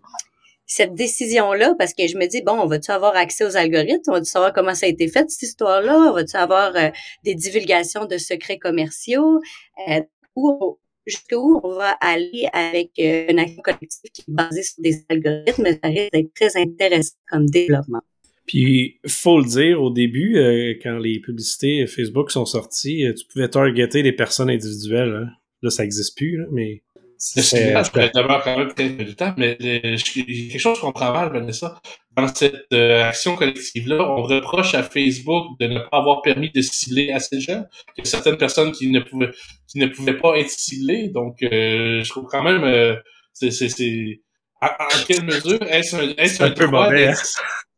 cette décision-là, parce que je me dis, bon, on va-tu avoir accès aux algorithmes? On va-tu savoir comment ça a été fait, cette histoire-là? On va-tu avoir euh, des divulgations de secrets commerciaux? Euh, où, jusqu'où on va aller avec une action collective qui est basée sur des algorithmes? Ça risque d'être très intéressant comme développement. Puis, faut le dire, au début, euh, quand les publicités Facebook sont sorties, euh, tu pouvais targeter des personnes individuelles. Hein. Là, ça n'existe plus, là, mais... C'est demeure quand même très du temps, mais euh, quelque chose qu'on comprends mal, Vanessa. Dans cette action collective-là, on reproche à Facebook de ne pas avoir permis de cibler assez de gens, que certaines personnes qui ne pouvaient, qui ne pouvaient pas être ciblées. Donc, je trouve quand même, c'est, c'est, à, quelle mesure est-ce un, est un, peu droit mauvais,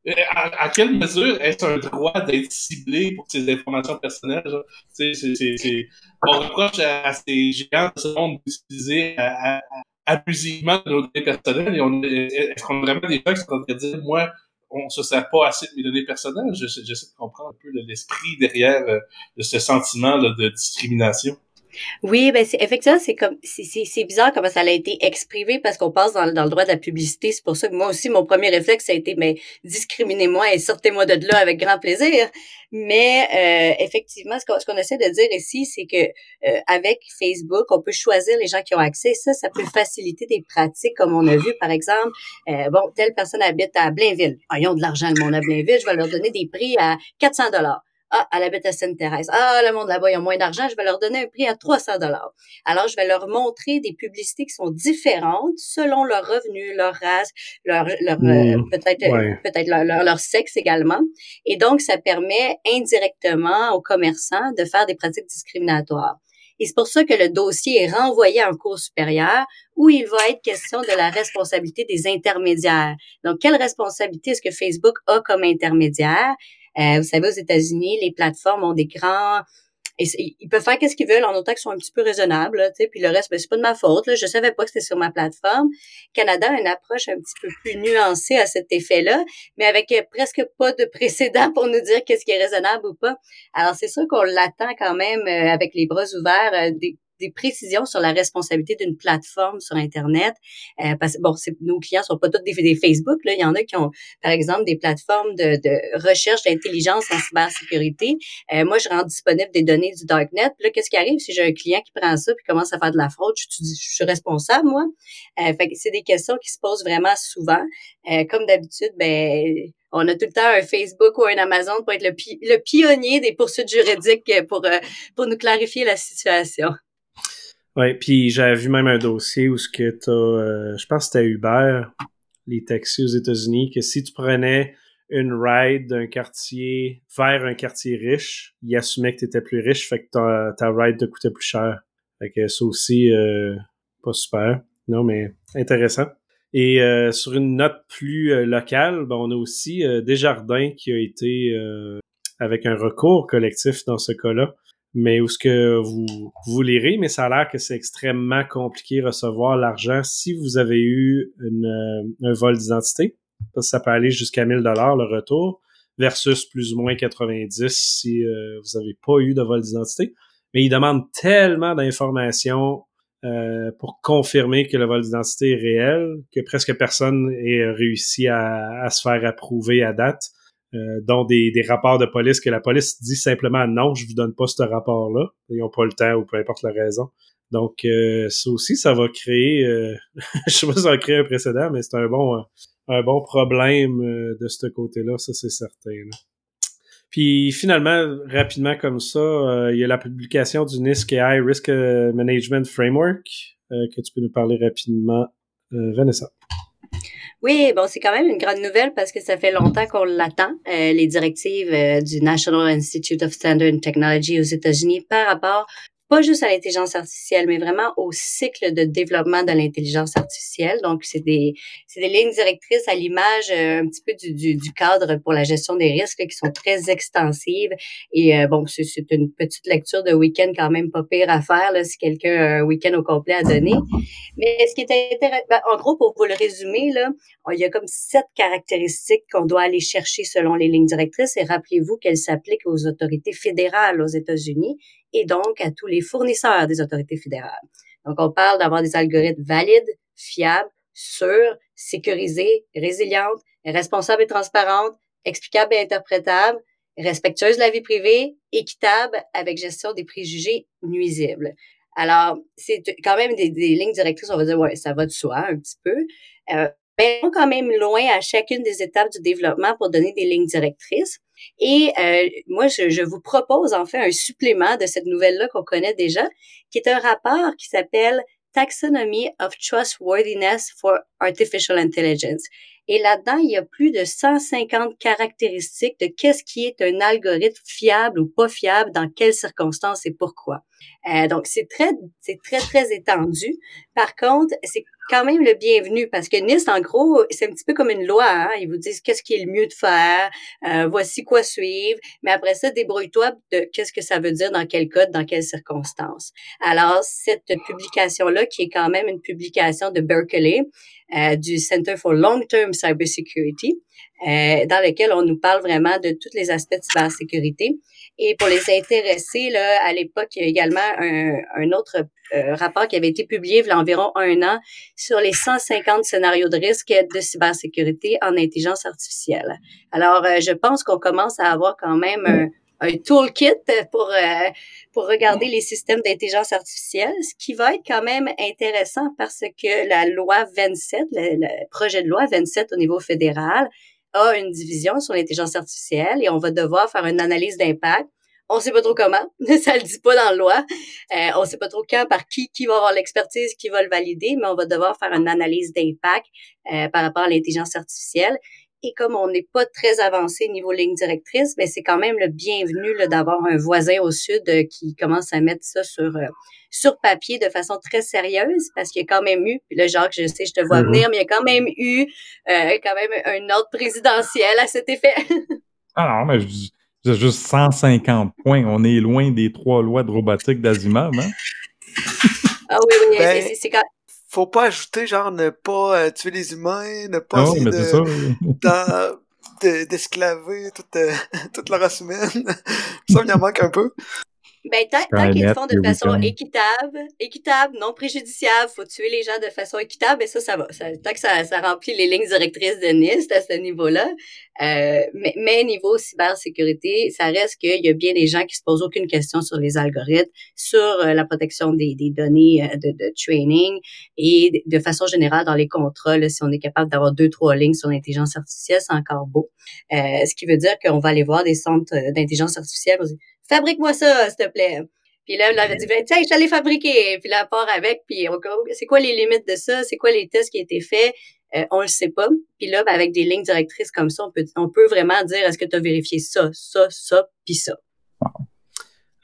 Euh, à, quelle mesure est-ce un droit d'être ciblé pour ces informations personnelles? C'est, c'est, c'est, on reproche à, ces géants de ce monde d'utiliser abusivement nos données personnelles et on, est-ce qu'on a vraiment des gens qui sont en train de dire, moi, on se sert pas assez de mes données personnelles? J'essaie de comprendre un peu l'esprit derrière euh, de ce sentiment de discrimination. Oui, ben c'est effectivement c'est comme c'est bizarre comment ça a été exprimé parce qu'on passe dans, dans, le droit de la publicité. C'est pour ça que moi aussi mon premier réflexe a été mais discriminez-moi et sortez-moi de là avec grand plaisir. Mais euh, effectivement, ce qu'on essaie de dire ici, c'est que euh, avec Facebook, on peut choisir les gens qui ont accès. Ça, ça peut faciliter des pratiques comme on a vu par exemple. Euh, bon, telle personne habite à Blainville. Ah, ils ont de l'argent le monde à Blainville. Je vais leur donner des prix à 400 dollars. Ah, elle habite à Sainte-Thérèse. Ah, le monde là-bas, ils ont moins d'argent, je vais leur donner un prix à 300 dollars. Alors, je vais leur montrer des publicités qui sont différentes selon leur revenu, leur race, leur, leur euh, mmh. peut-être peut-être leur, leur, sexe également. Et donc, ça permet indirectement aux commerçants de faire des pratiques discriminatoires. Et c'est pour ça que le dossier est renvoyé en cours supérieure où il va être question de la responsabilité des intermédiaires. Donc, quelle responsabilité est-ce que Facebook a comme intermédiaire? Euh, vous savez, aux États-Unis, les plateformes ont des grands ils peuvent faire qu'est-ce qu'ils veulent en autant qu'ils sont un petit peu raisonnables, sais, puis le reste, ben, c'est pas de ma faute, là, je savais pas que c'était sur ma plateforme. Canada a une approche un petit peu plus nuancée à cet effet-là, mais avec euh, presque pas de précédent pour nous dire qu'est-ce qui est raisonnable ou pas. Alors, c'est sûr qu'on l'attend quand même euh, avec les bras ouverts, euh, des, des précisions sur la responsabilité d'une plateforme sur Internet. Euh, parce que, bon, nos clients sont pas tous des, des, Facebook. Là. Il y en a qui ont, par exemple, des plateformes de, de recherche d'intelligence en cybersécurité. Euh, moi, je rends disponible des données du Darknet. Puis là, qu'est-ce qui arrive? Si j'ai un client qui prend ça puis commence à faire de la fraude? Je, je, je suis responsable, moi. Euh, fait que c'est des questions qui se posent vraiment souvent. Euh, comme d'habitude, ben on a tout le temps un Facebook ou un Amazon pour être le, pionnier des poursuites juridiques pour, euh, pour nous clarifier la situation. Ouais, puis j'avais vu même un dossier où ce que t'as, euh, je pense que c'était Uber, les taxis aux États-Unis, que si tu prenais une ride d'un quartier vers un quartier riche, il assumait que tu étais plus riche, fait que ta, ta ride te coûtait plus cher. Fait que ça aussi, euh, pas super. Non, mais intéressant. Et euh, sur une note plus locale, ben, on a aussi Desjardins qui a été avec un recours collectif dans ce cas-là mais où ce que vous, vous lirez, mais ça a l'air que c'est extrêmement compliqué de recevoir l'argent si vous avez eu une, euh, un vol d'identité. Ça peut aller jusqu'à 1000 dollars le retour versus plus ou moins 90 si euh, vous n'avez pas eu de vol d'identité. Mais ils demandent tellement d'informations euh, pour confirmer que le vol d'identité est réel que presque personne ait réussi à, à se faire approuver à date. Euh, dont des, des, rapports de police que la police dit simplement non, je vous donne pas ce rapport-là. Ils n'ont pas le temps ou peu importe la raison. Donc euh, ça aussi, ça va créer, euh, *laughs* je sais pas si ça va créer un précédent, mais c'est un bon, un bon problème de ce côté-là, ça c'est certain. Puis finalement, rapidement comme ça, il y a la publication du NIST AI Risk Management Framework que tu peux nous parler rapidement, Vanessa. Oui, bon, c'est quand même une grande nouvelle parce que ça fait longtemps qu'on l'attend, euh, les directives euh, du National Institute of Standard and Technology aux États-Unis par rapport pas juste à l'intelligence artificielle, mais vraiment au cycle de développement de l'intelligence artificielle. Donc, c'est des, c'est des lignes directrices à l'image euh, un petit peu du, du, du, cadre pour la gestion des risques qui sont très extensives. Et euh, bon, c'est, une petite lecture de week-end quand même pas pire à faire là, si quelqu'un a un week-end au complet à donner. Mais ce qui est intéressant, ben, en gros, pour vous le résumer, là, il y a comme sept caractéristiques qu'on doit aller chercher selon les lignes directrices. Et rappelez-vous qu'elles s'appliquent aux autorités fédérales aux États-Unis et donc à tous les fournisseurs des autorités fédérales. Donc, on parle d'avoir des algorithmes valides, fiables, sûrs, sécurisés, résilientes, responsables et transparentes, explicables et interprétables, respectueuses de la vie privée, équitables avec gestion des préjugés nuisibles. Alors, c'est quand même des, lignes directrices, on va dire, ouais, ça va de soi un petit peu. Euh, mais on est quand même loin à chacune des étapes du développement pour donner des lignes directrices. Et euh, moi, je, je, vous propose en fait un supplément de cette nouvelle-là qu'on connaît déjà, qui est un rapport qui s'appelle Taxonomy of Trustworthiness for Artificial Intelligence. Et là-dedans, il y a plus de 150 caractéristiques de qu'est-ce qui est un algorithme fiable ou pas fiable, dans quelles circonstances et pourquoi. Euh, donc, c'est très, c'est très, très étendu. Par contre, c'est quand même le bienvenu parce que NIST, en gros, c'est un petit peu comme une loi. Hein? Ils vous disent qu'est-ce qui est le mieux de faire, euh, voici quoi suivre, mais après ça, débrouille-toi de qu'est-ce que ça veut dire, dans quel code, dans quelles circonstances. Alors, cette publication-là, qui est quand même une publication de Berkeley, euh, du Center for Long-Term Cybersecurity, euh, dans lequel on nous parle vraiment de tous les aspects de cybersécurité. Et pour les intéressés, là, à l'époque, il y a également un, un autre euh, rapport qui avait été publié il y a environ un an sur les 150 scénarios de risque de cybersécurité en intelligence artificielle. Alors, euh, je pense qu'on commence à avoir quand même un, un toolkit pour euh, pour regarder les systèmes d'intelligence artificielle, ce qui va être quand même intéressant parce que la loi 27, le, le projet de loi 27 au niveau fédéral, a une division sur l'intelligence artificielle et on va devoir faire une analyse d'impact. On sait pas trop comment, *laughs* ça le dit pas dans la loi. Euh, on sait pas trop quand, par qui, qui va avoir l'expertise, qui va le valider, mais on va devoir faire une analyse d'impact euh, par rapport à l'intelligence artificielle. Et comme on n'est pas très avancé niveau ligne directrice, mais ben, c'est quand même le bienvenu d'avoir un voisin au sud euh, qui commence à mettre ça sur euh, sur papier de façon très sérieuse, parce qu'il y a quand même eu, puis là, Jacques, je sais, je te vois mm-hmm. venir, mais il y a quand même eu euh, quand même un ordre présidentiel à cet effet. *laughs* ah non, mais j'ai juste 150 points. On est loin des trois lois de robotique d'Asimov, hein? ah oui, oui, ben, c'est quand faut pas ajouter genre ne pas euh, tuer les humains, ne pas essayer *laughs* de, d'esclaver toute, euh, *laughs* toute la race humaine. *laughs* ça, il en manque un peu. Ben, tant, qu'ils le font de façon équitable, équitable, non préjudiciable, faut tuer les gens de façon équitable, et ça, ça va. tant que ça, ça remplit les lignes directrices de NIST à ce niveau-là. Euh, mais, mais niveau cybersécurité, ça reste qu'il y a bien des gens qui se posent aucune question sur les algorithmes, sur euh, la protection des, des données euh, de, de, training et de façon générale dans les contrats, si on est capable d'avoir deux, trois lignes sur l'intelligence artificielle, c'est encore beau. Euh, ce qui veut dire qu'on va aller voir des centres d'intelligence artificielle fabrique-moi ça, s'il te plaît. Puis là, elle avait dit, ben, tiens, je t'allais fabriquer. Puis là, elle part avec, puis on, c'est quoi les limites de ça? C'est quoi les tests qui ont été faits? Euh, on le sait pas. Puis là, ben, avec des lignes directrices comme ça, on peut, on peut vraiment dire, est-ce que tu as vérifié ça, ça, ça, puis ça?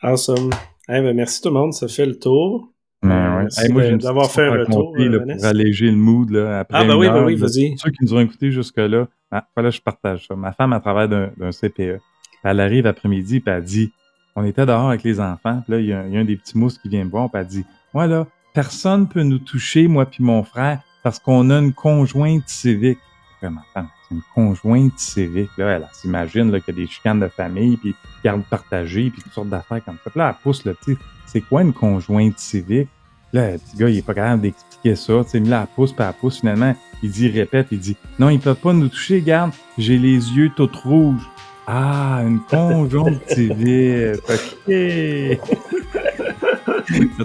Awesome. ben, merci tout le monde, ça fait le tour. Ben merci moi, d'avoir fait un retour. Euh, pour alléger le mood là, après Ah, ben oui, ben oui, vas-y. Ceux qui nous ont écoutés jusque-là, ah, voilà, je partage ça. Ma femme, a travaillé d'un CPE. Elle arrive après-midi, puis elle dit on était dehors avec les enfants, puis là, il y, a, un des petits mousses qui vient me voir, puis elle dit Moi, là, personne peut nous toucher, moi puis mon frère, parce qu'on a une conjointe civique. Vraiment, c'est une conjointe civique. Là, elle, s'imagine qu'il y a des chicanes de famille, puis garde partagée, puis toutes sortes d'affaires comme ça. Puis là, elle pousse le petit C'est quoi une conjointe civique? Là, le petit gars, il est pas capable d'expliquer ça. Tu sais, là, elle pousse, puis elle pousse. Finalement, il dit, répète, il dit Non, il peut pas nous toucher, garde, j'ai les yeux tout rouges. Ah, une conjonctivite. *laughs* OK. c'est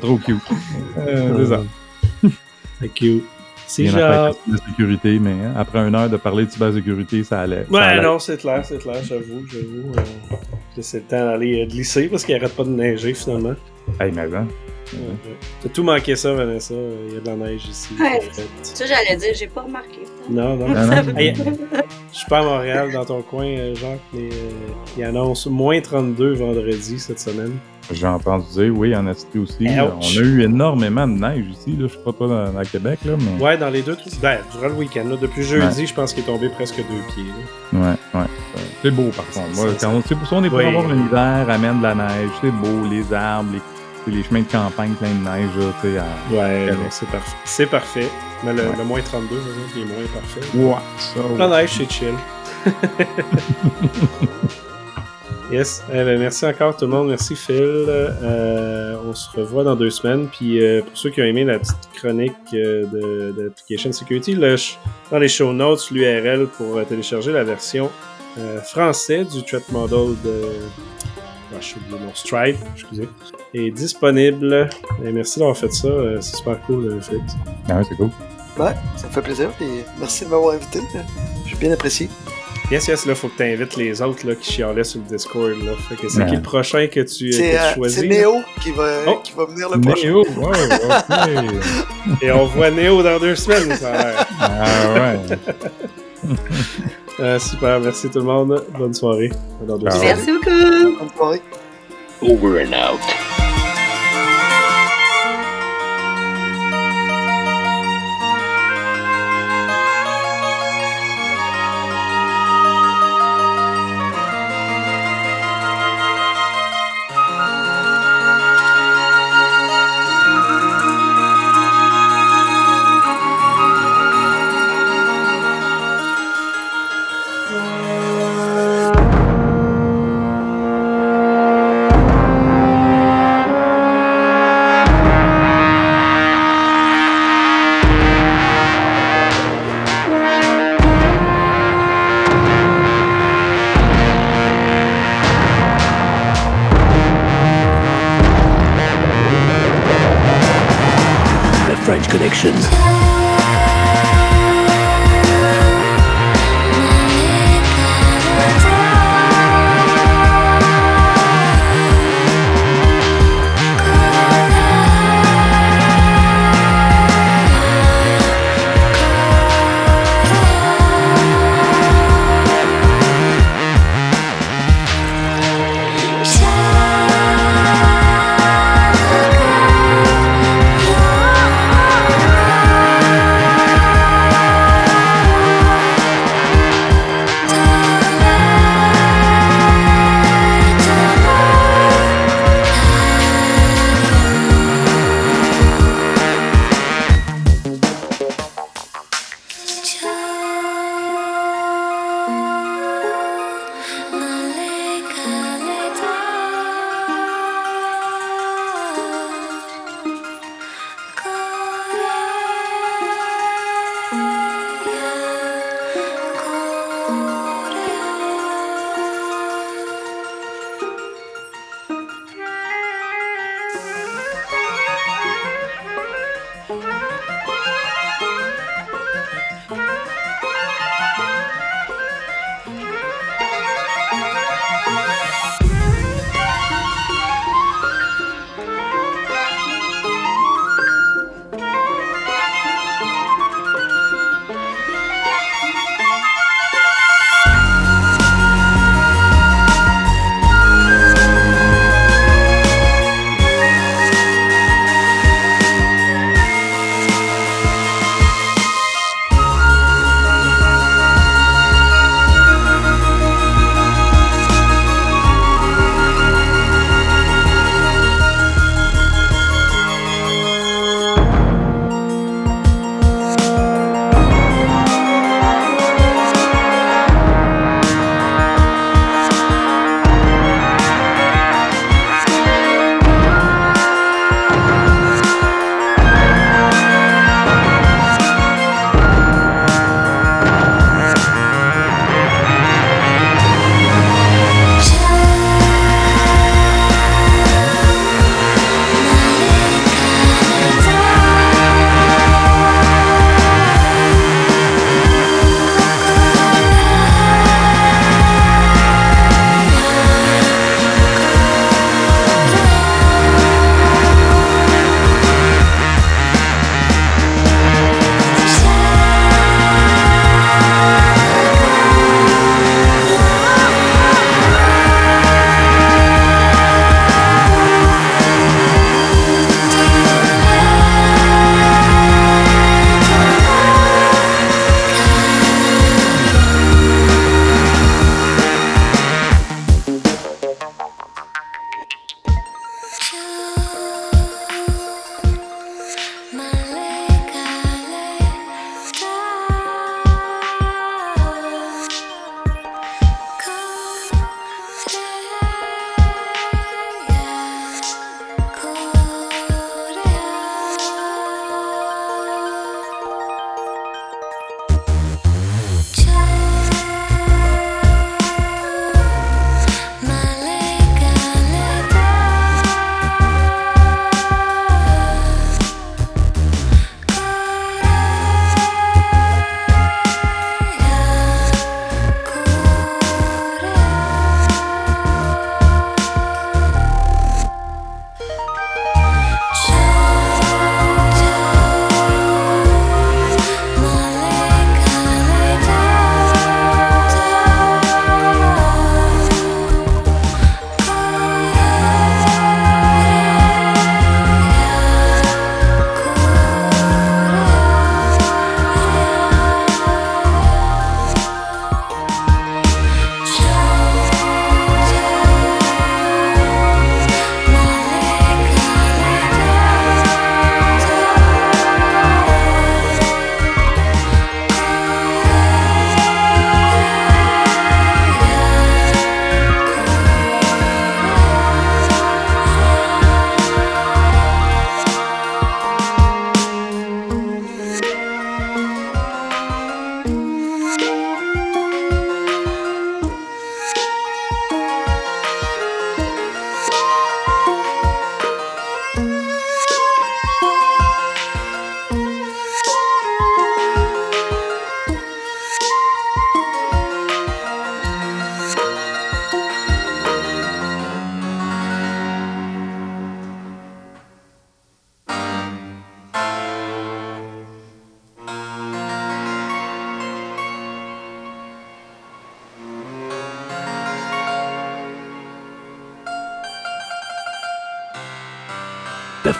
trop cute. Euh, c'est ça. C'est cute. C'est genre. de sécurité, mais hein, après une heure de parler de cybersécurité, ça allait. Ouais, non, c'est clair, c'est clair, j'avoue, j'avoue. Euh, c'est le temps d'aller euh, glisser parce qu'il arrête pas de neiger finalement. Hey, mais ben. T'as tout manqué ça, Vanessa. Il y a de la neige ici. Ouais, ça, j'allais dire, j'ai pas remarqué. Non, non. non, non. je suis pas à Montréal, dans ton coin, euh, Jacques, mais euh, il annonce moins 32 vendredi cette semaine. J'ai entendu dire, oui, en Estrie aussi. On a eu énormément de neige ici. Là. Je sais pas toi dans, dans, Québec. Là, mais... Ouais, dans les deux trucs. Ben, durant le week-end. Depuis jeudi, je pense qu'il est tombé presque deux pieds. Là. Ouais, ouais. C'est beau par contre. Moi, quand on, c'est pour ça on est pour avoir un hiver, amène de la neige. C'est beau, les arbres, les les chemins de campagne plein de neige. Là, sais, à... Ouais, c'est parfait. C'est parfait. Mais le, moins 32, exemple, il est moins parfait. Ouais, ça. La neige, c'est chill. *laughs* yes. Eh ben, merci encore tout le monde. Merci Phil. Euh, on se revoit dans deux semaines. Puis euh, pour ceux qui ont aimé la petite chronique euh, de, d'Application Security, là, dans les show notes, l'URL pour télécharger la version française du threat model de mon Stripe, excusez, est disponible. Et merci d'avoir fait ça. Euh, c'est super cool, euh, fait. Ah ouais, c'est cool. Ouais, ça me fait plaisir. Et merci de m'avoir invité. J'ai bien apprécié. Yes, yes, là, faut que tu invites les autres là, qui chialaient sur le Discord. Là. Fait que c'est qui le prochain que tu, que choisis? C'est Néo qui va, oh! qui va venir le prochain. Néo, ouais, ok. *laughs* Et on voit Néo dans deux semaines, ça a l'air. Ah ouais. *laughs* Euh, super, merci tout le monde. Bonne soirée. Merci beaucoup. Bonne soirée. Over and out.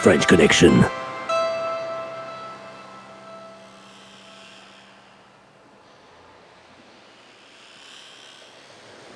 French Connection.